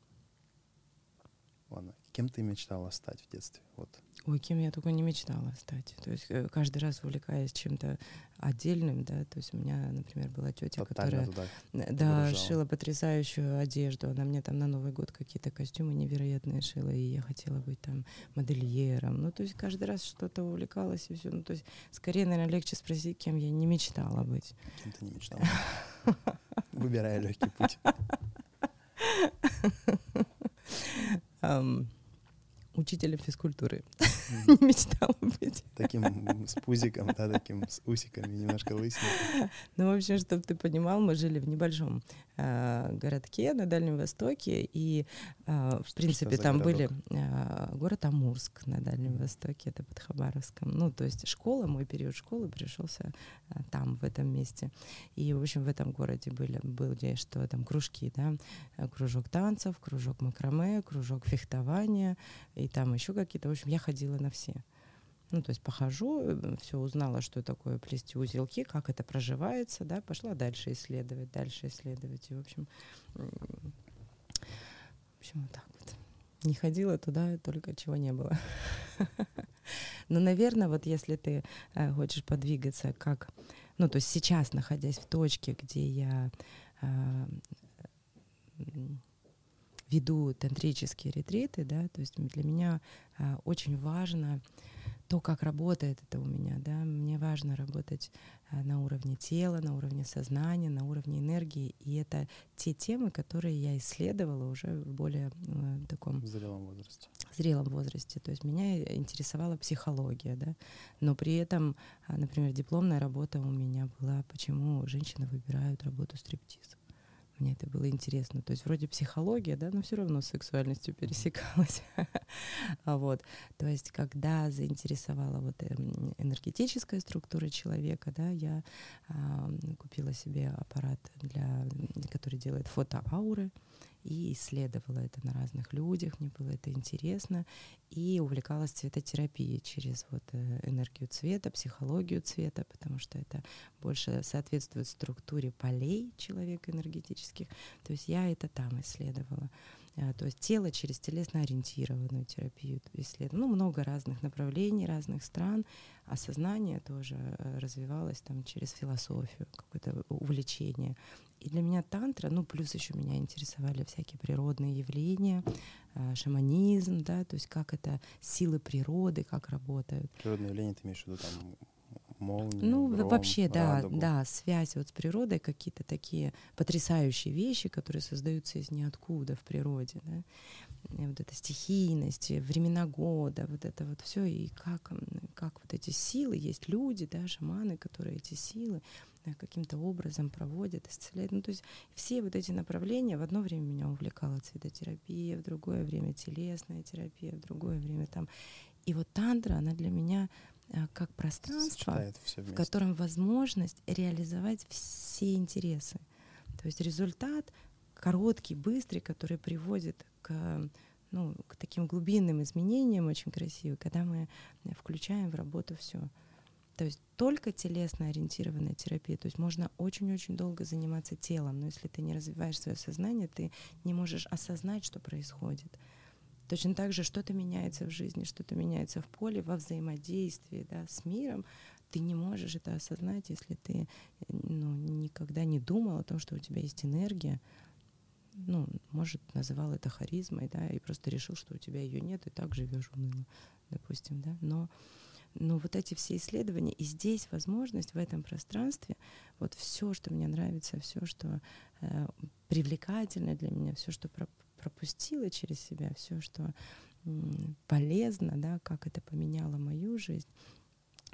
Ладно, кем ты мечтала стать в детстве? Вот. Ой, кем я только не мечтала стать. То есть э, каждый раз увлекаясь чем-то отдельным, да, то есть у меня, например, была тетя, Тотально которая да, шила потрясающую одежду, она мне там на Новый год какие-то костюмы невероятные шила, и я хотела быть там модельером. Ну, то есть каждый раз что-то увлекалась и все. Ну, то есть скорее, наверное, легче спросить, кем я не мечтала быть. Кем ты не мечтала? Выбирая легкий путь эм, учителем физкультуры. Mm. Мечтала быть. Таким с пузиком, да, таким с усиками, немножко лысеньким. Ну, в общем, чтобы ты понимал, мы жили в небольшом э, городке на Дальнем Востоке, и, э, в принципе, там были э, город Амурск на Дальнем Востоке, это под Хабаровском. Ну, то есть школа, мой период школы пришелся там, в этом месте. И, в общем, в этом городе были, были что там кружки, да, кружок танцев, кружок макраме, кружок фехтования, и там еще какие-то. В общем, я ходила на все. Ну, то есть похожу, э, все узнала, что такое плести узелки, как это проживается, да, пошла дальше исследовать, дальше исследовать. И, в общем, в общем, вот так вот. Не ходила туда, только чего не было. Но, наверное, вот если ты э, хочешь подвигаться как... Ну, то есть сейчас, находясь в точке, где я э, веду тантрические ретриты, да, то есть для меня э, очень важно то, как работает это у меня, да, мне важно работать а, на уровне тела, на уровне сознания, на уровне энергии, и это те темы, которые я исследовала уже в более э, таком зрелом возрасте. Зрелом возрасте, то есть меня интересовала психология, да, но при этом, а, например, дипломная работа у меня была, почему женщины выбирают работу стриптиза мне это было интересно. То есть вроде психология, да, но все равно с сексуальностью пересекалась. вот. То есть когда заинтересовала вот эм, энергетическая структура человека, да, я купила себе аппарат, для, который делает фото ауры и исследовала это на разных людях, мне было это интересно, и увлекалась цветотерапией через вот э, энергию цвета, психологию цвета, потому что это больше соответствует структуре полей человека энергетических. То есть я это там исследовала. А, то есть тело через телесно-ориентированную терапию исследовала. Ну, много разных направлений, разных стран, а сознание тоже э, развивалось там через философию, какое-то увлечение. И для меня тантра, ну, плюс еще меня интересовали всякие природные явления, э, шаманизм, да, то есть как это силы природы, как работают. Природные явления, ты имеешь в виду там молнию, Ну, гром, вообще, да, радугу. да, связь вот с природой, какие-то такие потрясающие вещи, которые создаются из ниоткуда в природе, да. И вот эта стихийность, времена года, вот это вот все, и как, как вот эти силы, есть люди, да, шаманы, которые эти силы каким-то образом проводят, исцеляют. Ну, то есть все вот эти направления в одно время меня увлекала цветотерапия, в другое время телесная терапия, в другое время там. И вот тантра, она для меня а, как пространство, в котором возможность реализовать все интересы. То есть результат короткий, быстрый, который приводит к ну, к таким глубинным изменениям очень красивым, когда мы включаем в работу все. То есть только телесно ориентированная терапия. То есть можно очень-очень долго заниматься телом, но если ты не развиваешь свое сознание, ты не можешь осознать, что происходит. Точно так же что-то меняется в жизни, что-то меняется в поле, во взаимодействии да, с миром. Ты не можешь это осознать, если ты ну, никогда не думал о том, что у тебя есть энергия. Ну, может, называл это харизмой, да, и просто решил, что у тебя ее нет, и так живешь уныло, допустим, да. Но но вот эти все исследования, и здесь возможность в этом пространстве, вот все, что мне нравится, все, что э, привлекательно для меня, все, что про пропустила через себя, все, что полезно, да, как это поменяло мою жизнь,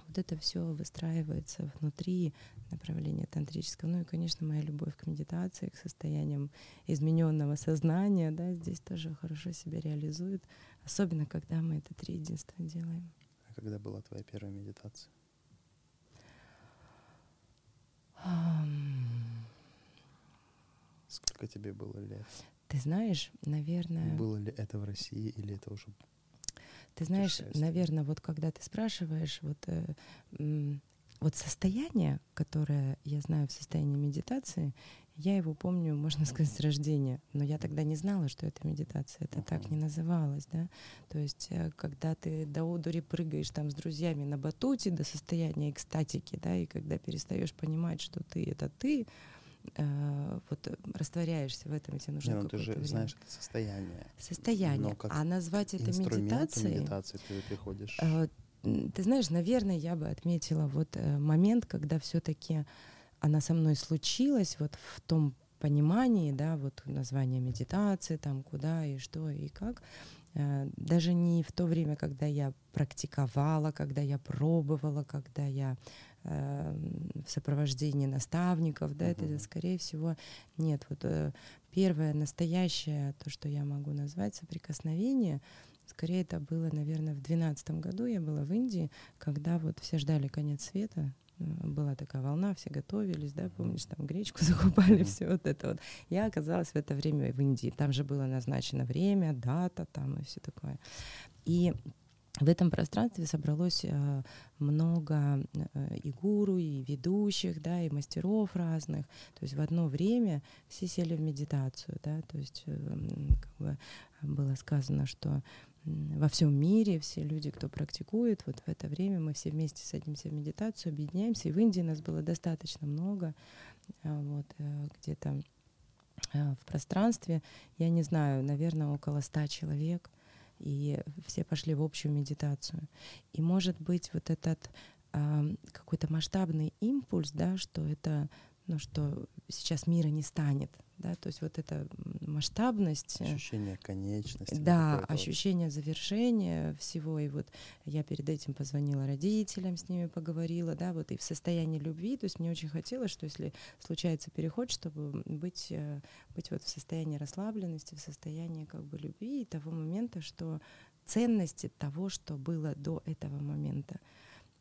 вот это все выстраивается внутри направления тантрического. Ну и, конечно, моя любовь к медитации, к состояниям измененного сознания, да, здесь тоже хорошо себя реализует, особенно когда мы это три единства делаем когда была твоя первая медитация? Сколько тебе было лет? Ты знаешь, наверное... Было ли это в России или это уже... Ты знаешь, наверное, вот когда ты спрашиваешь, вот, э, вот состояние, которое я знаю в состоянии медитации, я его помню, можно сказать, с рождения, но я тогда не знала, что это медитация, это так не называлось, да. То есть, э, когда ты до одури прыгаешь там с друзьями на батуте до состояния экстатики, да, и когда перестаешь понимать, что ты — это ты, э, вот растворяешься в этом, и тебе нужно Не, ну ты же время. знаешь это состояние. Состояние. а назвать это медитацией... медитации ты приходишь... Э, ты знаешь, наверное, я бы отметила вот э, момент, когда все-таки она со мной случилась вот в том понимании, да, вот название медитации, там куда и что и как, э, даже не в то время, когда я практиковала, когда я пробовала, когда я э, в сопровождении наставников, да, uh-huh. это скорее всего нет. Вот э, первое настоящее, то, что я могу назвать соприкосновение, скорее это было, наверное, в двенадцатом году я была в Индии, когда вот все ждали конец света, была такая волна, все готовились, да, помнишь, там гречку закупали, все вот это вот. Я оказалась в это время в Индии. Там же было назначено время, дата там и все такое. И в этом пространстве собралось э, много э, и гуру, и ведущих, да, и мастеров разных. То есть в одно время все сели в медитацию, да, то есть как бы было сказано, что во всем мире все люди, кто практикует, вот в это время мы все вместе садимся в медитацию, объединяемся. И в Индии нас было достаточно много, вот где-то в пространстве, я не знаю, наверное, около ста человек и все пошли в общую медитацию. И может быть вот этот э, какой-то масштабный импульс, да, что это, ну, что сейчас мира не станет, да, то есть вот эта масштабность. Э, ощущение конечности. Да, ощущение завершения всего, и вот я перед этим позвонила родителям, с ними поговорила, да, вот и в состоянии любви, то есть мне очень хотелось, что если случается переход, чтобы быть, э, быть вот в состоянии расслабленности, в состоянии как бы любви и того момента, что ценности того, что было до этого момента.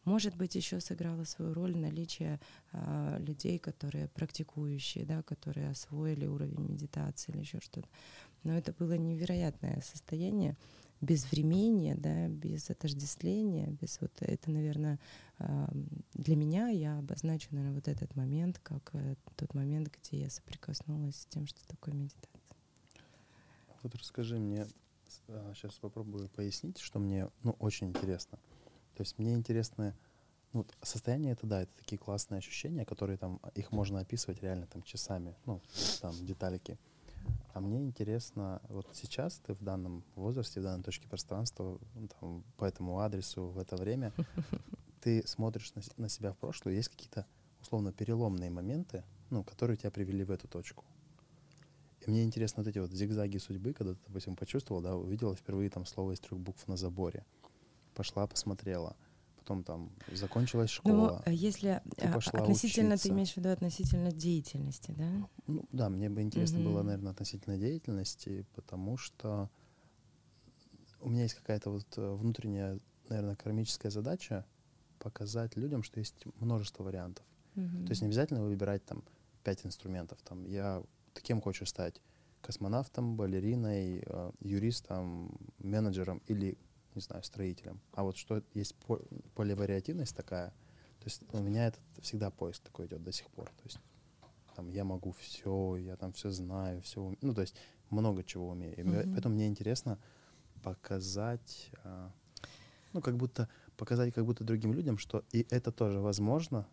Может быть, еще сыграло свою роль наличие а, людей, которые практикующие, да, которые освоили уровень медитации или еще что-то. Но это было невероятное состояние без времени, да, без отождествления, без вот это, наверное, а, для меня я обозначу, наверное, вот этот момент как э, тот момент, где я соприкоснулась с тем, что такое медитация. Вот расскажи мне, сейчас а, попробую пояснить, что мне, ну, очень интересно. То есть мне интересно, ну, состояние это да, это такие классные ощущения, которые там, их можно описывать реально там часами, ну, там деталики. А мне интересно, вот сейчас ты в данном возрасте, в данной точке пространства, ну, там, по этому адресу, в это время, ты смотришь на, на себя в прошлое, есть какие-то условно переломные моменты, ну, которые тебя привели в эту точку. И мне интересно вот эти вот зигзаги судьбы, когда ты, допустим, почувствовал, да, увидела впервые там слово из трех букв на заборе — пошла, посмотрела. Потом там закончилась ну, школа. Ну, если ты пошла относительно, учиться. ты имеешь в виду относительно деятельности, да? Ну, да, мне бы интересно угу. было, наверное, относительно деятельности, потому что у меня есть какая-то вот э, внутренняя, наверное, кармическая задача показать людям, что есть множество вариантов. Угу. То есть не обязательно выбирать там пять инструментов. Там я кем хочешь стать? Космонавтом, балериной, э, юристом, менеджером или не знаю, строителем. А вот что есть поливариативность такая, то есть у меня это всегда поиск такой идет до сих пор. То есть там я могу все, я там все знаю, все, ну то есть много чего умею. И mm-hmm. поэтому мне интересно показать, а, ну как будто показать как будто другим людям, что и это тоже возможно,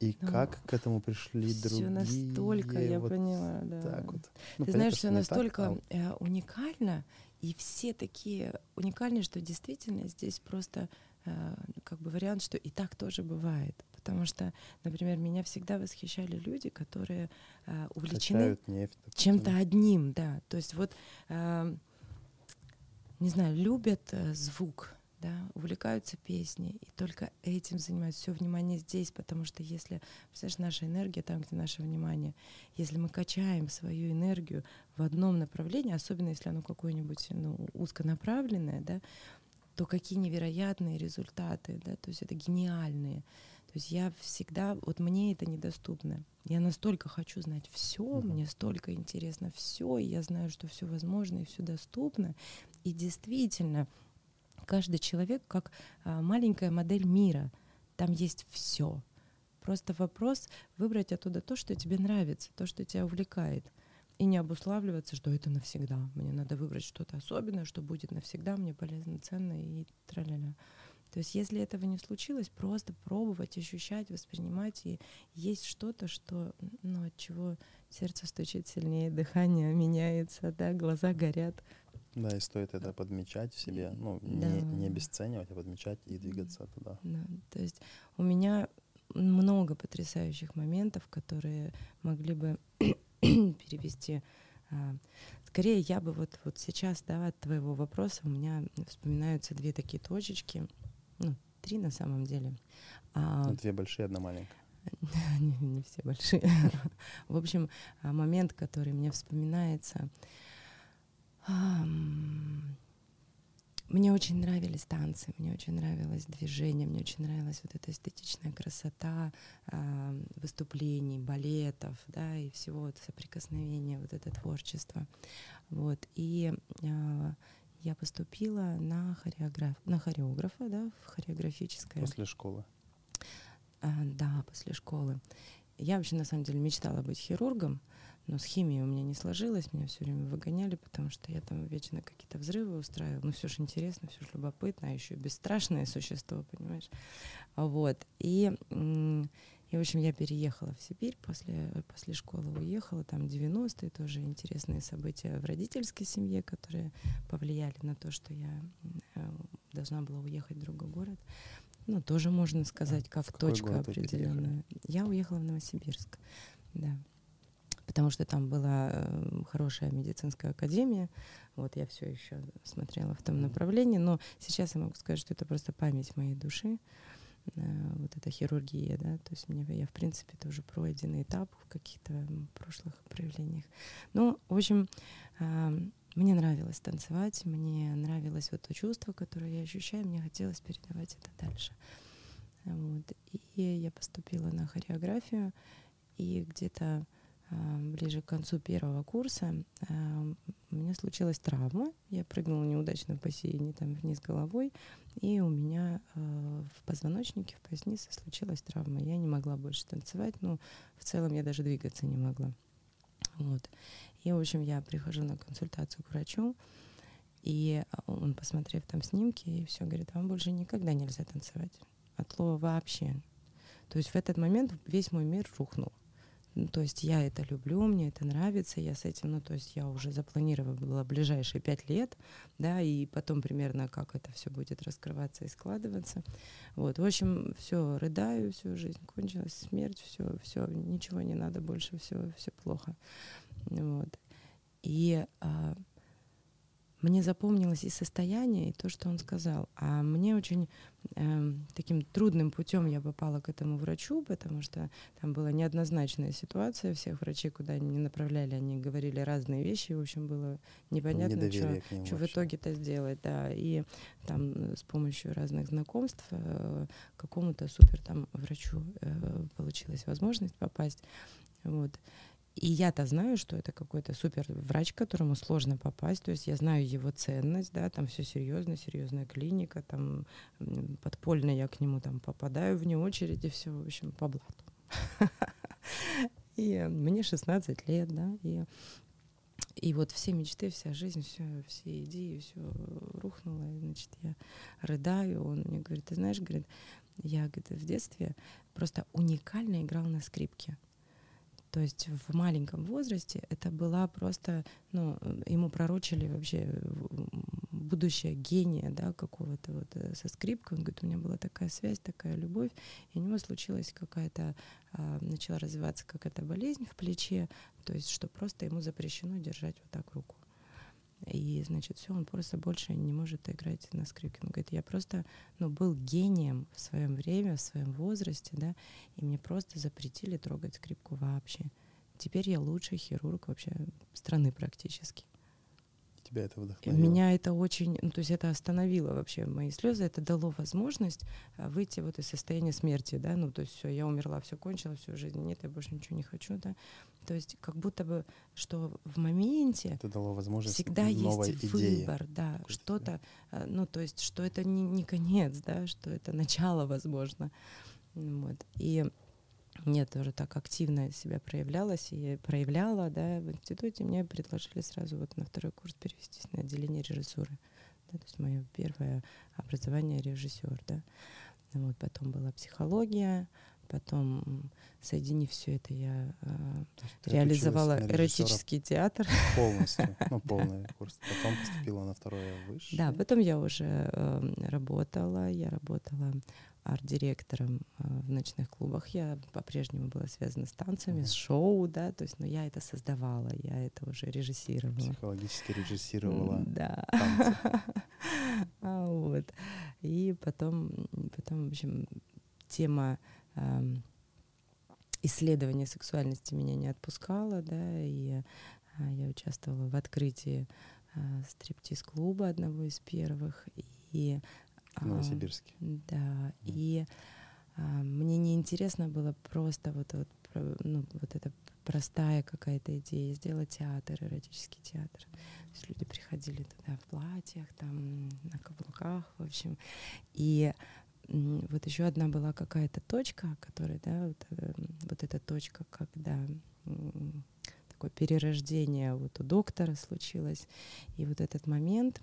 и ну, как к этому пришли все другие. настолько, я вот поняла, да. Так вот. Ну, Ты знаешь, все настолько так, а... уникально, и все такие уникальные, что действительно здесь просто э, как бы вариант, что и так тоже бывает. Потому что, например, меня всегда восхищали люди, которые э, увлечены чем-то одним, да. То есть вот, э, не знаю, любят э, звук, да, увлекаются песней, и только этим занимаются, все внимание здесь, потому что если, представляешь, наша энергия там, где наше внимание, если мы качаем свою энергию в одном направлении, особенно если оно какое-нибудь ну, узконаправленное, да, то какие невероятные результаты, да, то есть это гениальные. То есть я всегда, вот мне это недоступно. Я настолько хочу знать все, mm-hmm. мне столько интересно все, и я знаю, что все возможно и все доступно. И действительно, Каждый человек как а, маленькая модель мира. Там есть все. Просто вопрос выбрать оттуда то, что тебе нравится, то, что тебя увлекает. И не обуславливаться, что это навсегда. Мне надо выбрать что-то особенное, что будет навсегда, мне полезно, ценно и траля То есть если этого не случилось, просто пробовать, ощущать, воспринимать. И есть что-то, что, ну, от чего сердце стучит сильнее, дыхание меняется, да, глаза горят. Да, и стоит это подмечать в себе, ну, да. не, не обесценивать, а подмечать и двигаться туда. Да, то есть у меня много потрясающих моментов, которые могли бы перевести. А, скорее, я бы вот, вот сейчас, да, от твоего вопроса у меня вспоминаются две такие точечки, ну, три на самом деле. А, две большие, одна маленькая. не, не все большие. В общем, а, момент, который мне вспоминается, мне очень нравились танцы, мне очень нравилось движение, мне очень нравилась вот эта эстетичная красота э, выступлений, балетов, да, и всего вот соприкосновения, вот это творчество. Вот. И э, я поступила на, хореограф, на хореографа, да, в хореографическое. После школы? А, да, после школы. Я вообще, на самом деле, мечтала быть хирургом, но с химией у меня не сложилось, меня все время выгоняли, потому что я там вечно какие-то взрывы устраивала. Ну, все же интересно, все же любопытно, а еще бесстрашное существо, понимаешь? Вот. И, и, в общем, я переехала в Сибирь после, после школы, уехала, там 90-е, тоже интересные события в родительской семье, которые повлияли на то, что я э, должна была уехать в другой город. Ну, тоже можно сказать, как точка определенная. Я уехала в Новосибирск, да потому что там была э, хорошая медицинская академия. Вот я все еще смотрела в том направлении, но сейчас я могу сказать, что это просто память моей души. Э, вот эта хирургия, да, то есть мне я в принципе это уже пройденный этап в каких-то прошлых проявлениях. Ну, в общем, э, мне нравилось танцевать, мне нравилось вот то чувство, которое я ощущаю, мне хотелось передавать это дальше. Вот. И я поступила на хореографию, и где-то а, ближе к концу первого курса а, у меня случилась травма. Я прыгнула неудачно в бассейне там вниз головой, и у меня а, в позвоночнике, в пояснице случилась травма. Я не могла больше танцевать, но в целом я даже двигаться не могла. Вот. И, в общем, я прихожу на консультацию к врачу, и он, посмотрев там снимки, и все говорит, вам больше никогда нельзя танцевать. От слова вообще. То есть в этот момент весь мой мир рухнул. То есть я это люблю, мне это нравится, я с этим, ну, то есть я уже запланировала ближайшие пять лет, да, и потом примерно как это все будет раскрываться и складываться. Вот, в общем, все, рыдаю, всю жизнь кончилась, смерть, все, все, ничего не надо больше, все, все плохо. Вот. И а, мне запомнилось и состояние, и то, что он сказал. А мне очень э, таким трудным путем я попала к этому врачу, потому что там была неоднозначная ситуация. Всех врачей, куда они не направляли, они говорили разные вещи. В общем, было непонятно, что, что в итоге-то сделать. Да. И там с помощью разных знакомств э, какому-то супер там врачу э, получилась возможность попасть. Вот. И я-то знаю, что это какой-то супер врач, к которому сложно попасть. То есть я знаю его ценность, да, там все серьезно, серьезная клиника, там подпольно я к нему там попадаю вне очереди, все, в общем, по блату. И мне 16 лет, да, и и вот все мечты, вся жизнь, все, все идеи, все рухнуло. И, значит, я рыдаю. Он мне говорит, ты знаешь, говорит, я говорит, в детстве просто уникально играл на скрипке. То есть в маленьком возрасте это была просто, ну, ему пророчили вообще будущее гения, да, какого-то вот э, со скрипкой. Он говорит, у меня была такая связь, такая любовь, и у него случилась какая-то, а, начала развиваться какая-то болезнь в плече, то есть что просто ему запрещено держать вот так руку. И, значит, все, он просто больше не может играть на скрипке. Он говорит, я просто, ну, был гением в своем время, в своем возрасте, да, и мне просто запретили трогать скрипку вообще. Теперь я лучший хирург вообще страны практически тебя это вдохновило? Меня это очень, ну, то есть это остановило вообще мои слезы, это дало возможность а, выйти вот из состояния смерти, да, ну, то есть все, я умерла, все кончилось, всю жизнь нет, я больше ничего не хочу, да. То есть как будто бы, что в моменте это дало возможность всегда есть выбор, да, что-то, а, ну, то есть что это не, не конец, да, что это начало, возможно. Вот. И нет, тоже так активно себя проявлялась и проявляла, да, в институте мне предложили сразу вот на второй курс перевестись на отделение режиссуры. Да, то есть мое первое образование режиссер, да. Вот, потом была психология, потом, соединив все это, я э, реализовала эротический театр. Полностью, ну, полный курс. Потом поступила на второе высшее. Да, потом я уже э, работала, я работала арт-директором э, в ночных клубах. Я по-прежнему была связана с танцами, mm-hmm. с шоу, да, то есть, но я это создавала, я это уже режиссировала. Психологически режиссировала. Да. А, вот. И потом, потом, в общем, тема исследования сексуальности меня не отпускала, да, и а, я участвовала в открытии а, стриптиз-клуба одного из первых, и в Новосибирске. А, да, mm. и а, мне неинтересно было просто вот, вот, ну, вот эта простая какая-то идея сделать театр, эротический театр. То есть люди приходили туда в платьях, там на каблуках, в общем. И вот еще одна была какая-то точка, которая, да, вот, э, вот эта точка, когда такое перерождение вот у доктора случилось, и вот этот момент,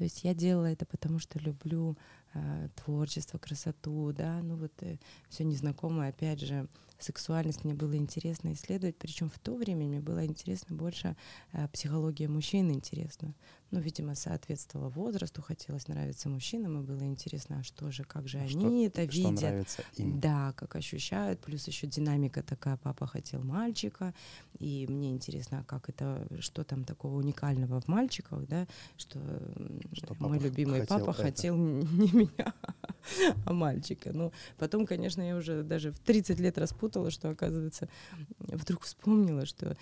то есть я делала это потому, что люблю э, творчество, красоту, да, ну вот э, все незнакомое, опять же, сексуальность мне было интересно исследовать, причем в то время мне было интересно больше э, психология мужчин интересна. Ну, видимо, соответствовало возрасту, хотелось нравиться мужчинам, и было интересно, а что же, как же а они это что видят. им. Да, как ощущают. Плюс еще динамика такая, папа хотел мальчика, и мне интересно, а как это, что там такого уникального в мальчиках, да, что, что мой любимый хотел папа это. хотел не меня, а мальчика. Ну, потом, конечно, я уже даже в 30 лет распутала, что, оказывается, вдруг вспомнила, что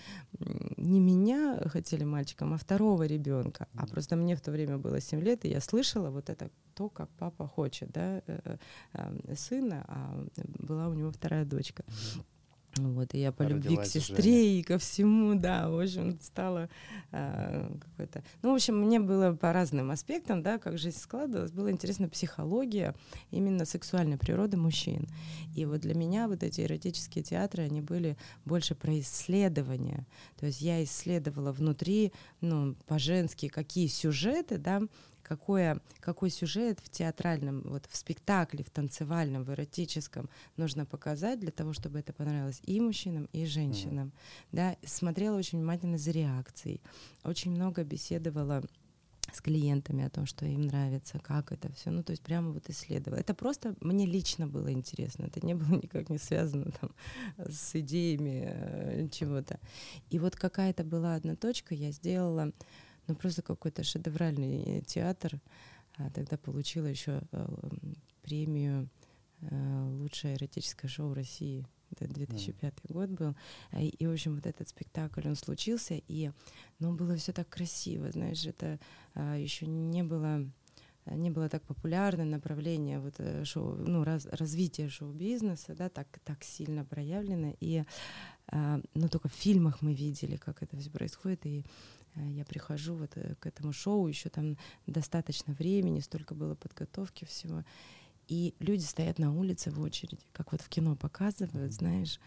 не меня хотели мальчиком, а второго ребенка. А просто мне в то время было 7 лет, и я слышала вот это то, как папа хочет, да, э, э, сына, а была у него вторая дочка. Вот, и я по любви к сестре Женя. и ко всему, да, в общем, стала э, какой-то... Ну, в общем, мне было по разным аспектам, да, как жизнь складывалась, было интересно психология именно сексуальной природы мужчин. И вот для меня вот эти эротические театры, они были больше про исследование. То есть я исследовала внутри, ну, по-женски, какие сюжеты, да, какое, какой сюжет в театральном, вот в спектакле, в танцевальном, в эротическом нужно показать для того, чтобы это понравилось и мужчинам, и женщинам. Mm. Да, смотрела очень внимательно за реакцией, очень много беседовала с клиентами о том, что им нравится, как это все. Ну, то есть прямо вот исследовала. Это просто мне лично было интересно. Это не было никак не связано там, с идеями э, чего-то. И вот какая-то была одна точка, я сделала ну просто какой-то шедевральный театр. А тогда получила еще э, премию э, лучшее эротическое шоу России. Это 2005 mm. год был. И, и, в общем, вот этот спектакль, он случился, и ну, было все так красиво, знаешь, это а, еще не было не было так популярно направление вот э, шоу, ну, раз, развитие шоу-бизнеса, да, так, так сильно проявлено. И, а, ну, только в фильмах мы видели, как это все происходит, и я прихожу вот э, к этому шоу, еще там достаточно времени, столько было подготовки всего. И люди стоят на улице в очереди, как вот в кино показывают, знаешь.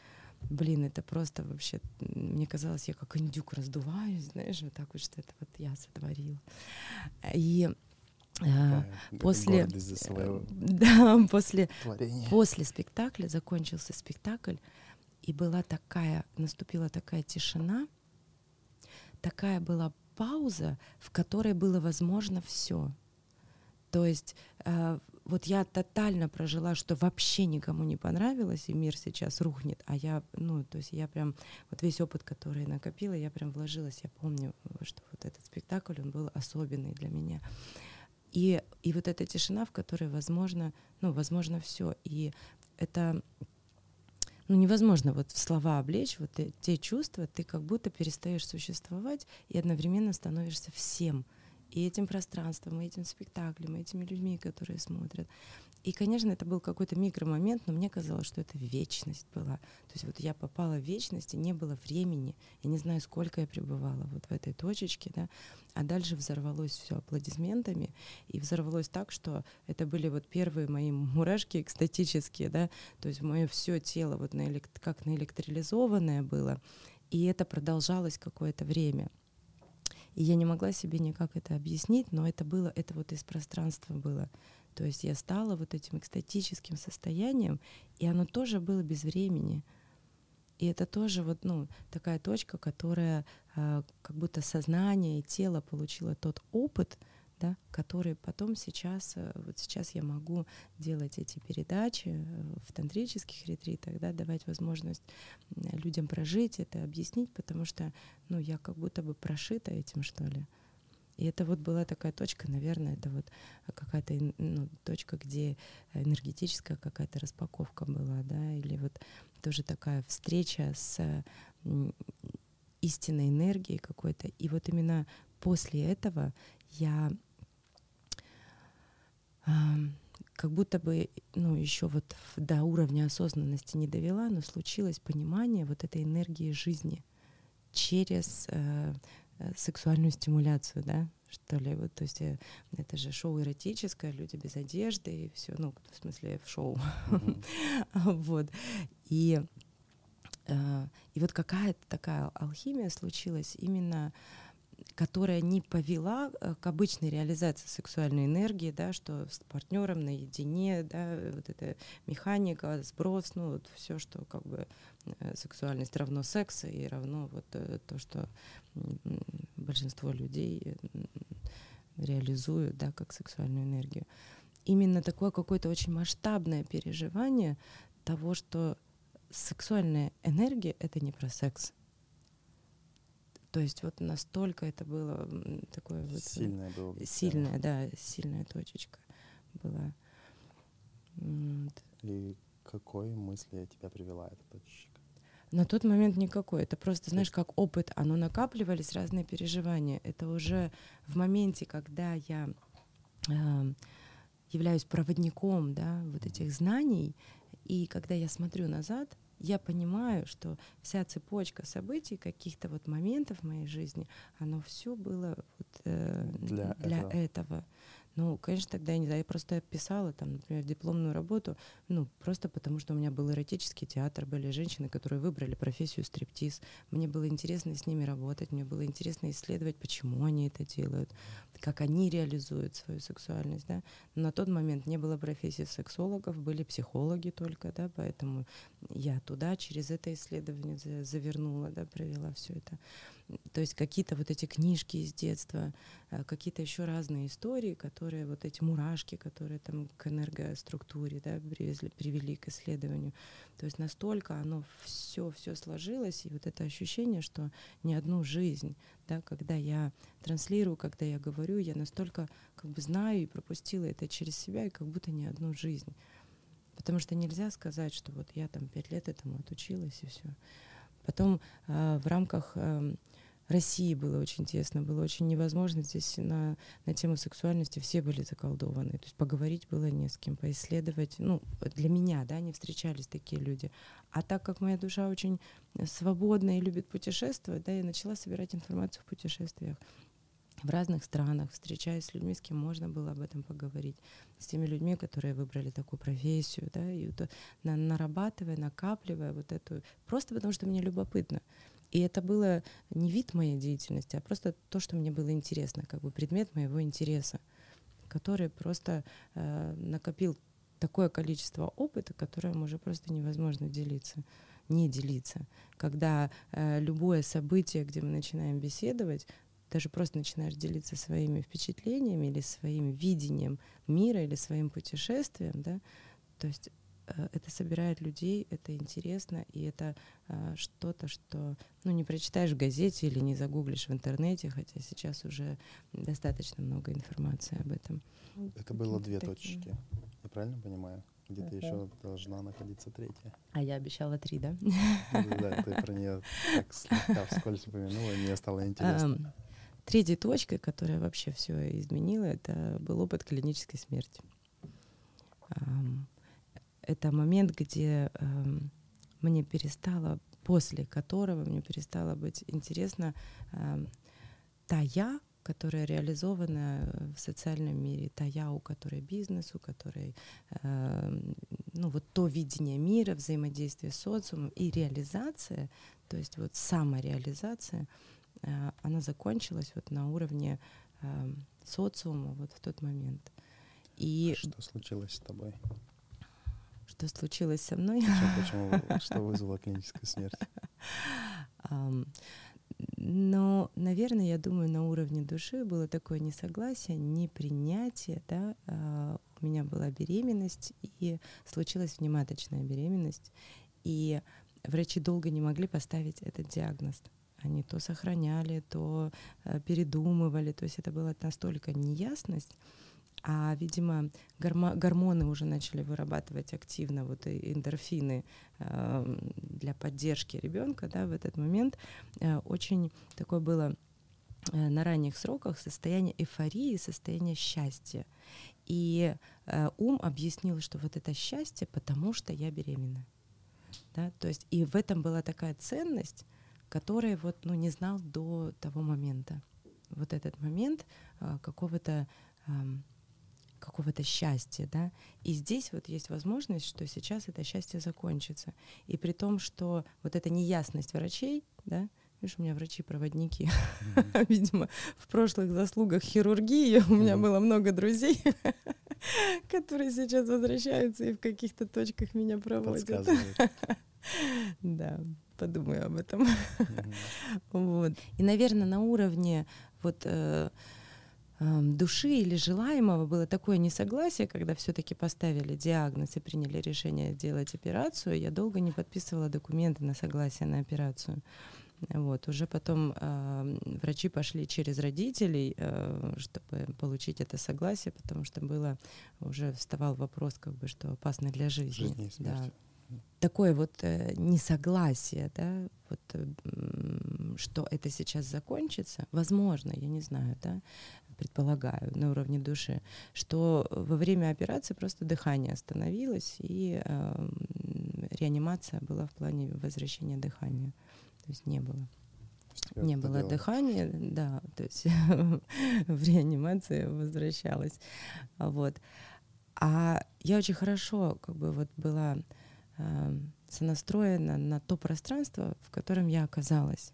Блин, это просто вообще, мне казалось, я как индюк раздуваюсь, знаешь, вот так вот, что это вот я сотворила. И а, после, да, после, после спектакля закончился спектакль, и была такая, наступила такая тишина, такая была пауза, в которой было возможно все. То есть э, вот я тотально прожила, что вообще никому не понравилось, и мир сейчас рухнет, а я, ну, то есть я прям, вот весь опыт, который накопила, я прям вложилась, я помню, что вот этот спектакль, он был особенный для меня. И, и вот эта тишина, в которой возможно, ну, возможно все. И это ну, невозможно вот в слова облечь вот те, те чувства, ты как будто перестаешь существовать и одновременно становишься всем. И этим пространством, и этим спектаклем, и этими людьми, которые смотрят. И, конечно, это был какой-то микромомент, но мне казалось, что это вечность была. То есть вот я попала в вечность, и не было времени. Я не знаю, сколько я пребывала вот в этой точечке, да. А дальше взорвалось все аплодисментами, и взорвалось так, что это были вот первые мои мурашки экстатические, да. То есть мое все тело вот на элект... как наэлектролизованное было, и это продолжалось какое-то время. И я не могла себе никак это объяснить, но это было, это вот из пространства было. То есть я стала вот этим экстатическим состоянием, и оно тоже было без времени. И это тоже вот, ну, такая точка, которая э, как будто сознание и тело получило тот опыт, да, который потом сейчас, э, вот сейчас я могу делать эти передачи э, в тантрических ретритах, да, давать возможность людям прожить это, объяснить, потому что, ну, я как будто бы прошита этим, что ли. И это вот была такая точка, наверное, это вот какая-то ну, точка, где энергетическая какая-то распаковка была, да, или вот тоже такая встреча с истинной энергией какой-то. И вот именно после этого я э, как будто бы, ну, еще вот до уровня осознанности не довела, но случилось понимание вот этой энергии жизни через э, сексуальную стимуляцию, да, что ли, вот, то есть э, это же шоу эротическое, люди без одежды и все, ну, в смысле, в шоу, вот, и э, и вот какая-то такая алхимия случилась именно которая не повела э, к обычной реализации сексуальной энергии, да, что с партнером наедине, да, вот эта механика, сброс, ну вот все, что как бы э, сексуальность равно секс и равно вот э, то, что большинство людей реализуют, да, как сексуальную энергию. Именно такое какое-то очень масштабное переживание того, что сексуальная энергия — это не про секс, то есть вот настолько это было такое вот... Сильное было. Сильная, да, сильная точечка была. И какой мысли тебя привела эта точечка? На тот момент никакой. Это просто, знаешь, как опыт, оно накапливались разные переживания. Это уже в моменте, когда я э, являюсь проводником, да, вот этих знаний, и когда я смотрю назад, я понимаю, что вся цепочка событий, каких-то вот моментов в моей жизни, оно все было вот, э, для, для этого. этого. Ну, конечно, тогда я не знаю, я просто писала там, например, дипломную работу, ну, просто потому что у меня был эротический театр, были женщины, которые выбрали профессию стриптиз. Мне было интересно с ними работать, мне было интересно исследовать, почему они это делают, как они реализуют свою сексуальность, да. Но на тот момент не было профессии сексологов, были психологи только, да, поэтому я туда через это исследование завернула, да, провела все это то есть какие-то вот эти книжки из детства, э, какие-то еще разные истории, которые вот эти мурашки, которые там к энергоструктуре да, привезли, привели к исследованию. То есть настолько оно все, все сложилось, и вот это ощущение, что ни одну жизнь, да, когда я транслирую, когда я говорю, я настолько как бы знаю и пропустила это через себя, и как будто ни одну жизнь. Потому что нельзя сказать, что вот я там пять лет этому отучилась и все. Потом э, в рамках э, России было очень тесно, было очень невозможно здесь на, на тему сексуальности все были заколдованы. То есть поговорить было не с кем, поисследовать. Ну, для меня, да, не встречались такие люди. А так как моя душа очень свободна и любит путешествовать, да, я начала собирать информацию в путешествиях в разных странах, встречаясь с людьми, с кем можно было об этом поговорить, с теми людьми, которые выбрали такую профессию, да, и вот, на, нарабатывая, накапливая вот эту, просто потому что мне любопытно. И это было не вид моей деятельности, а просто то, что мне было интересно, как бы предмет моего интереса, который просто э, накопил такое количество опыта, которым уже просто невозможно делиться, не делиться. Когда э, любое событие, где мы начинаем беседовать, даже просто начинаешь делиться своими впечатлениями или своим видением мира или своим путешествием, да, то есть это собирает людей, это интересно, и это э, что-то, что ну, не прочитаешь в газете или не загуглишь в интернете, хотя сейчас уже достаточно много информации об этом. Это было две такие. точки, я правильно понимаю? Где-то uh еще должна находиться третья. А я обещала три, да? Да, ты про нее так слегка вскользь упомянула, мне стало интересно. Третьей точкой, которая вообще все изменила, это был опыт клинической смерти это момент, где э, мне перестало, после которого мне перестало быть интересно э, та я, которая реализована в социальном мире, та я, у которой бизнес, у которой э, ну, вот то видение мира, взаимодействие с социумом и реализация, то есть вот самореализация, э, она закончилась вот на уровне э, социума вот в тот момент. И что случилось с тобой? Что случилось со мной. Почему, почему что вызвало клиническую смерть? Но, наверное, я думаю, на уровне души было такое несогласие, непринятие, да, а, у меня была беременность, и случилась внематочная беременность, и врачи долго не могли поставить этот диагноз. Они то сохраняли, то э, передумывали, то есть это была настолько неясность, а, видимо, гормо гормоны уже начали вырабатывать активно, вот и эндорфины э, для поддержки ребенка, да, в этот момент э, очень такое было э, на ранних сроках состояние эйфории, состояние счастья. И э, ум объяснил, что вот это счастье, потому что я беременна. Да? То есть и в этом была такая ценность, который вот, ну, не знал до того момента. Вот этот момент а, какого-то какого-то счастья, да, и здесь вот есть возможность, что сейчас это счастье закончится, и при том, что вот эта неясность врачей, да, Видишь, у меня врачи-проводники. Mm-hmm. Видимо, в прошлых заслугах хирургии у меня mm-hmm. было много друзей, которые сейчас возвращаются и в каких-то точках меня проводят. Да, подумаю об этом. Вот. И, наверное, на уровне вот э, души или желаемого было такое несогласие, когда все-таки поставили диагноз и приняли решение сделать операцию, я долго не подписывала документы на согласие на операцию. Вот. Уже потом э, врачи пошли через родителей, э, чтобы получить это согласие, потому что было уже вставал вопрос, как бы, что опасно для жизни. Жизни и да. Такое вот э, несогласие, да, вот, э, что это сейчас закончится, возможно, я не знаю, да, предполагаю, на уровне души, что во время операции просто дыхание остановилось, и э, реанимация была в плане возвращения дыхания. То есть не было. Не было дело. дыхания, да, то есть в реанимации возвращалась. Вот. А я очень хорошо как бы вот была сонастроена на то пространство, в котором я оказалась.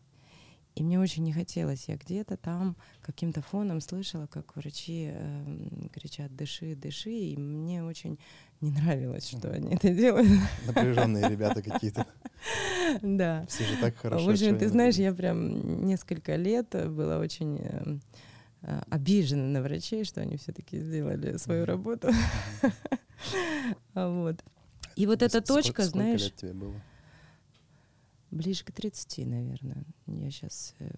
И мне очень не хотелось. Я где-то там каким-то фоном слышала, как врачи э, кричат «дыши, дыши», и мне очень не нравилось, что они это делают. Напряженные ребята какие-то. Да. Все же так хорошо. В общем, ты знаешь, я прям несколько лет была очень э, э, обижена на врачей, что они все-таки сделали свою работу. Вот. И вот эта точка, знаешь... Сколько лет тебе было? Ближе к 30, наверное. Я сейчас э,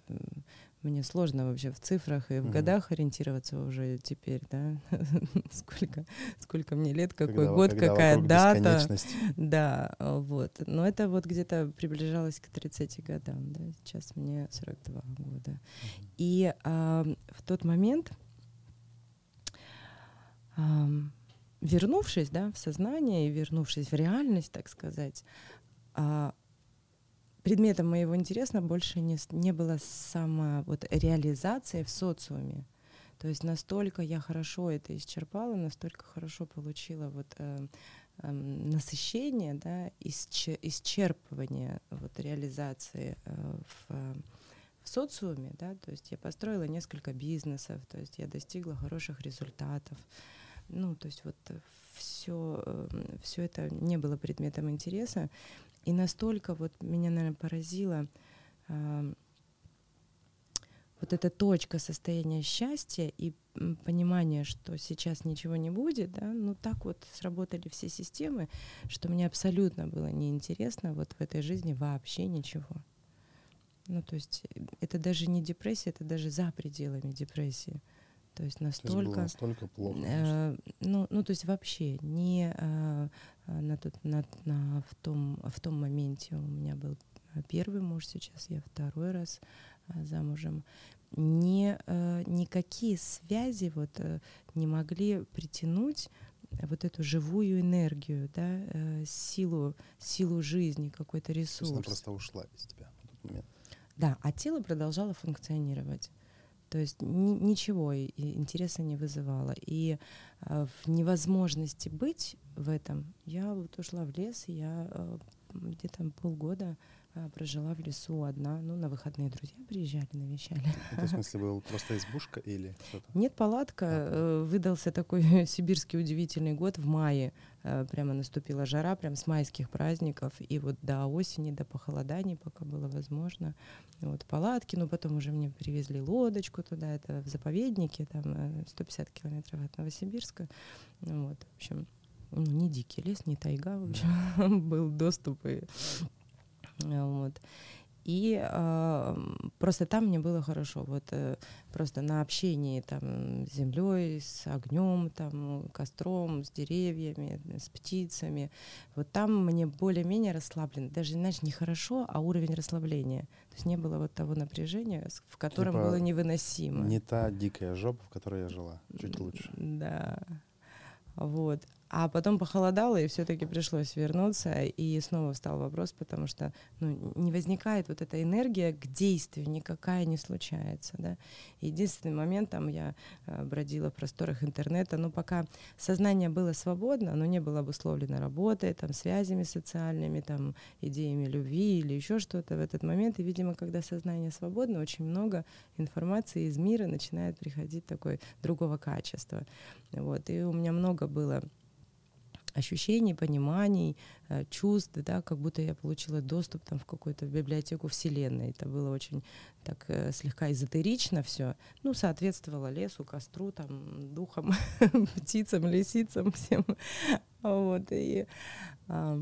мне сложно вообще в цифрах и в mm годах ориентироваться уже теперь, да, сколько, сколько мне лет, какой когда, год, когда какая дата. Да, вот. Но это вот где-то приближалось к 30 годам, да, сейчас мне 42 года. mm И а, в тот момент, а, вернувшись, да, в сознание и вернувшись в реальность, так сказать, а, предметом моего интереса больше не, не было сама вот реализация в социуме. То есть настолько я хорошо это исчерпала, настолько хорошо получила вот э, э, насыщение, да, исчер, исчерпывание вот реализации э, в, в социуме, да, то есть я построила несколько бизнесов, то есть я достигла хороших результатов, ну, то есть вот все, э, все это не было предметом интереса, и настолько вот меня, наверное, поразило э, вот эта точка состояния счастья и понимание, что сейчас ничего не будет, да, ну так вот сработали все системы, что мне абсолютно было неинтересно вот в этой жизни вообще ничего. Ну, то есть э, это даже не депрессия, это даже за пределами депрессии. То есть настолько... То есть настолько плохо? Э, ну, ну, то есть вообще не э, на, тот, на, на, в, том, в том моменте у меня был первый муж, сейчас я второй раз э, замужем. Не, э, никакие связи вот, э, не могли притянуть вот эту живую энергию, да, э, силу, силу жизни, какой-то ресурс. То есть она просто ушла из тебя в тот момент. Да, а тело продолжало функционировать. То есть ни, ничего интереса не вызывало. И э, в невозможности быть в этом я вот ушла в лес, я э, где-то полгода прожила в лесу одна. Ну, на выходные друзья приезжали, навещали. Это, в смысле, был просто избушка или что-то? Нет, палатка. А. Выдался такой сибирский удивительный год в мае. Э, прямо наступила жара, прям с майских праздников. И вот до осени, до похолоданий, пока было возможно. Вот палатки, но потом уже мне привезли лодочку туда, это в заповеднике, там 150 э, километров от Новосибирска. Вот, в общем, ну, не дикий лес, не тайга, в общем, был доступ и вот. И э, просто там мне было хорошо. Вот э, просто на общении там с землей, с огнем, там, костром, с деревьями, с птицами. Вот там мне более-менее расслаблено. Даже, знаешь, не хорошо, а уровень расслабления. То есть не было вот того напряжения, в котором типа было невыносимо. Не та дикая жопа, в которой я жила. Чуть лучше. Да. Вот. А потом похолодало, и все-таки пришлось вернуться, и снова встал вопрос, потому что ну, не возникает вот эта энергия к действию, никакая не случается. Да? Единственный момент, там я э, бродила в просторах интернета, но пока сознание было свободно, оно не было обусловлено работой, там, связями социальными, там, идеями любви или еще что-то в этот момент. И, видимо, когда сознание свободно, очень много информации из мира начинает приходить такой другого качества. Вот. И у меня много было ощущений, пониманий, э, чувств, да, как будто я получила доступ там в какую-то библиотеку вселенной. Это было очень так э, слегка эзотерично все. Ну, соответствовало лесу, костру, там, духам, птицам, лисицам, всем. Вот, и, а,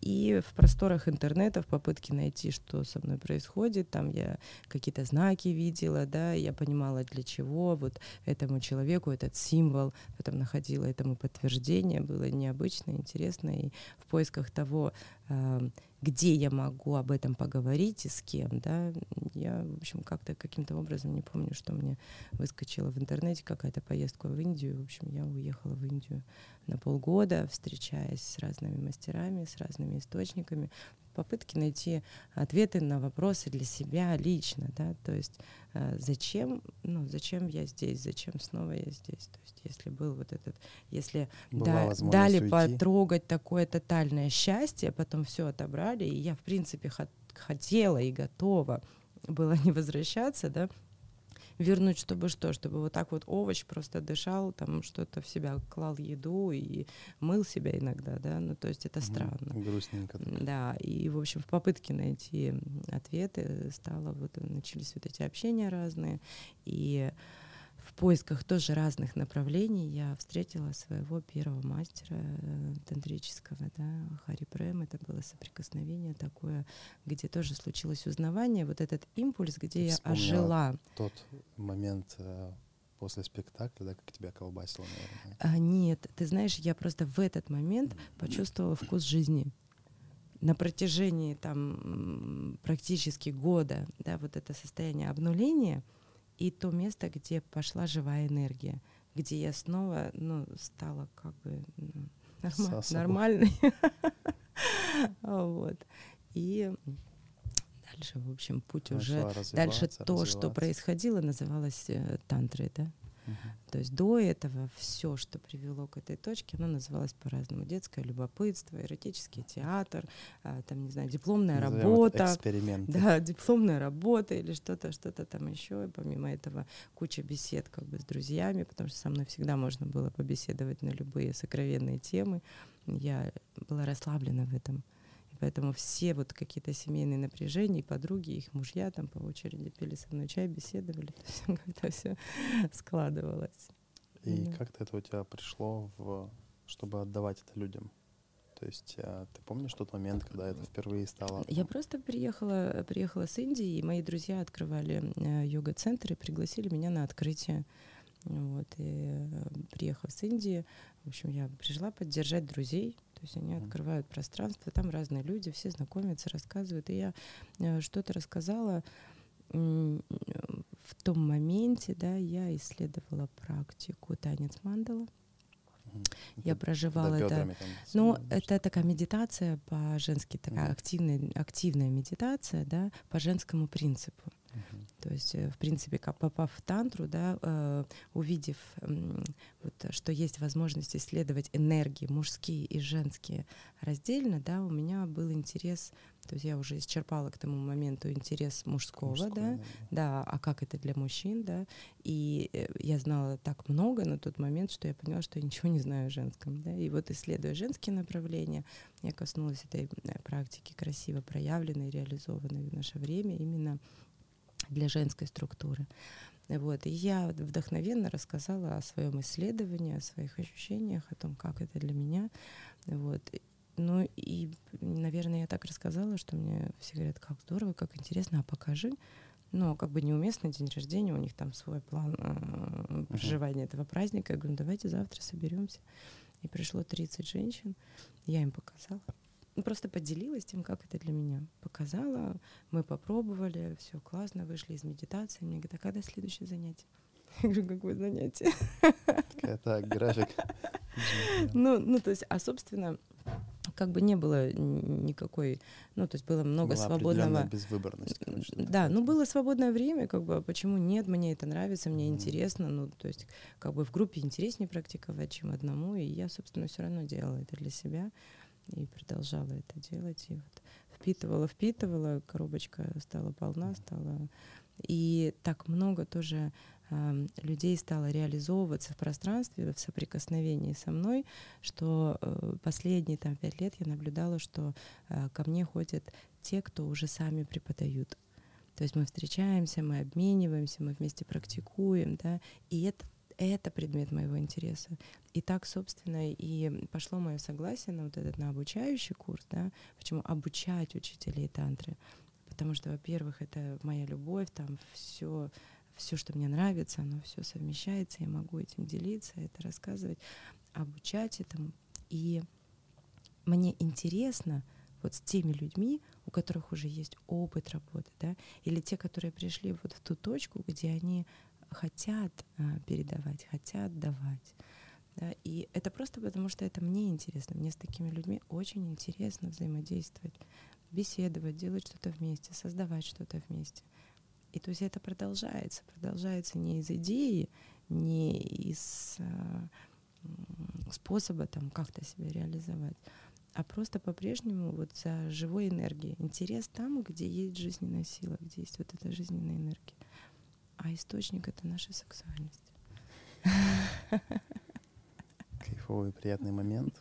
и в просторах интернета в попытке найти, что со мной происходит, там я какие-то знаки видела, да, я понимала, для чего вот этому человеку этот символ, потом находила этому подтверждение, было необычно, интересно, и в поисках того, где я могу об этом поговорить и с кем, да, я, в общем, как-то каким-то образом, не помню, что мне выскочила в интернете какая-то поездка в Индию, в общем, я уехала в Индию на полгода, встречаясь с разными мастерами, с разными источниками, попытки найти ответы на вопросы для себя лично, да, то есть э, зачем, ну, зачем я здесь, зачем снова я здесь, то есть если был вот этот, если да, дали уйти. потрогать такое тотальное счастье, потом все отобрали, и я, в принципе, хот хотела и готова была не возвращаться, да, вернуть, чтобы что, чтобы вот так вот овощ просто дышал, там что-то в себя клал еду и мыл себя иногда, да, ну то есть это странно. Грустненько. Так. Да, и в общем в попытке найти ответы стало вот начались вот эти общения разные и поисках тоже разных направлений я встретила своего первого мастера э, тантрического, да, Хари Прем. Это было соприкосновение такое, где тоже случилось узнавание, вот этот импульс, где я ожила. Тот момент э, после спектакля, да, как тебя колбасило, наверное? А, нет, ты знаешь, я просто в этот момент почувствовала вкус жизни на протяжении там практически года, да, вот это состояние обнуления — и то место, где пошла живая энергия, где я снова, ну, стала как бы ну, норма- нормальной. вот. И дальше, в общем, путь уже... Дальше то, что происходило, называлось э, тантрой, да? То есть до этого все, что привело к этой точке, оно называлось по-разному. Детское любопытство, эротический театр, а, там, не знаю, дипломная Назовем работа. Да, дипломная работа или что-то, что-то там еще. И помимо этого куча бесед как бы с друзьями, потому что со мной всегда можно было побеседовать на любые сокровенные темы. Я была расслаблена в этом. Поэтому все вот какие-то семейные напряжения, и подруги, их мужья там по очереди пили со мной чай, беседовали, как-то все складывалось. И да. как-то это у тебя пришло, в, чтобы отдавать это людям? То есть а, ты помнишь тот момент, когда это впервые стало? Я просто приехала, приехала с Индии, и мои друзья открывали э, йога-центр и пригласили меня на открытие. Вот, и э, приехав с Индии, в общем, я пришла поддержать друзей, то есть они открывают пространство, там разные люди, все знакомятся, рассказывают. И я э, что-то рассказала в том моменте, да, я исследовала практику танец мандала. Я проживала это. Ну, это такая медитация по-женски, такая активная, активная медитация, да, по женскому принципу. То есть, э, в принципе, как попав в тантру, да, э, увидев, вот, что есть возможность исследовать энергии мужские и женские раздельно, да, у меня был интерес, то есть я уже исчерпала к тому моменту интерес мужского, Мужской, да, да, да, а как это для мужчин, да, и э, я знала так много на тот момент, что я поняла, что я ничего не знаю о женском, да, и вот исследуя женские направления, я коснулась этой практики красиво проявленной, реализованной в наше время именно для женской структуры. Вот. И я вдохновенно рассказала о своем исследовании, о своих ощущениях, о том, как это для меня. Вот. Ну и, наверное, я так рассказала, что мне все говорят, как здорово, как интересно, а покажи. Но как бы неуместный день рождения, у них там свой план э, проживания uh-huh. этого праздника. Я говорю, ну, давайте завтра соберемся. И пришло 30 женщин, я им показала. Просто поделилась тем, как это для меня. Показала, мы попробовали, все классно, вышли из медитации. Мне говорят, а когда следующее занятие? Я говорю, какое занятие? Это график. Ну, ну, то есть, а, собственно, как бы не было никакой, ну, то есть было много Была свободного... безвыборность, короче. Да, ну, было свободное время, как бы, а почему нет, мне это нравится, мне mm. интересно, ну, то есть, как бы в группе интереснее практиковать, чем одному, и я, собственно, все равно делала это для себя и продолжала это делать, и вот впитывала, впитывала, коробочка стала полна, стала... И так много тоже э, людей стало реализовываться в пространстве, в соприкосновении со мной, что э, последние там пять лет я наблюдала, что э, ко мне ходят те, кто уже сами преподают. То есть мы встречаемся, мы обмениваемся, мы вместе практикуем, да, и это это предмет моего интереса. И так, собственно, и пошло мое согласие на вот этот на обучающий курс, да, почему обучать учителей тантры. Потому что, во-первых, это моя любовь, там все, все, что мне нравится, оно все совмещается, я могу этим делиться, это рассказывать, обучать этому. И мне интересно вот с теми людьми, у которых уже есть опыт работы, да, или те, которые пришли вот в ту точку, где они хотят а, передавать, хотят давать. Да, и это просто потому, что это мне интересно. Мне с такими людьми очень интересно взаимодействовать, беседовать, делать что-то вместе, создавать что-то вместе. И то есть это продолжается, продолжается не из идеи, не из э, способа там как-то себя реализовать, а просто по-прежнему вот за живой энергией. Интерес там, где есть жизненная сила, где есть вот эта жизненная энергия а источник это наша сексуальность. Кайфовый, приятный момент.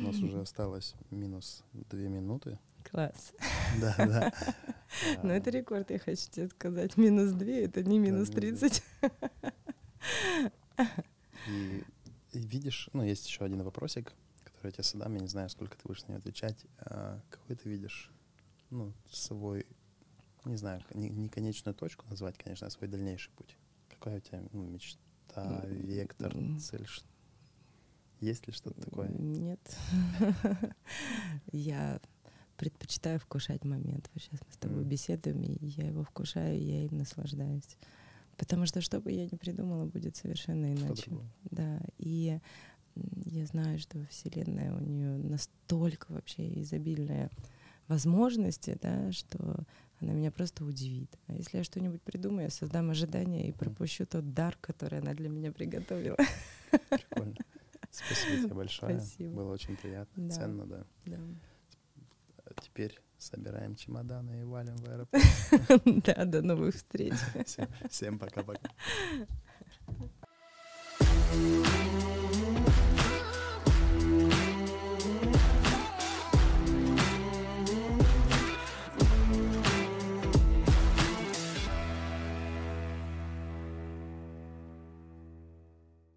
У нас уже осталось минус две минуты. Класс. Да, да. Но это рекорд, я хочу тебе сказать. Минус две, это не минус тридцать. И, видишь, ну, есть еще один вопросик, который я тебе задам, я не знаю, сколько ты будешь на него отвечать. А какой ты видишь, ну, свой не знаю, не, не конечную точку назвать, конечно, а свой дальнейший путь. Какая у тебя ну, мечта, вектор, цель? Есть ли что-то такое? Нет. Я предпочитаю вкушать момент. Вот сейчас мы с тобой беседуем, и я его вкушаю, и я им наслаждаюсь. Потому что что бы я ни придумала, будет совершенно иначе. Да. И я знаю, что Вселенная у нее настолько вообще изобильная возможности, да, что она меня просто удивит. А если я что-нибудь придумаю, я создам ожидания и пропущу тот дар, который она для меня приготовила. Прикольно. Спасибо тебе большое. Спасибо. Было очень приятно, да. ценно, да. да. А теперь собираем чемоданы и валим в аэропорт. Да, до новых встреч. Всем пока-пока. thank you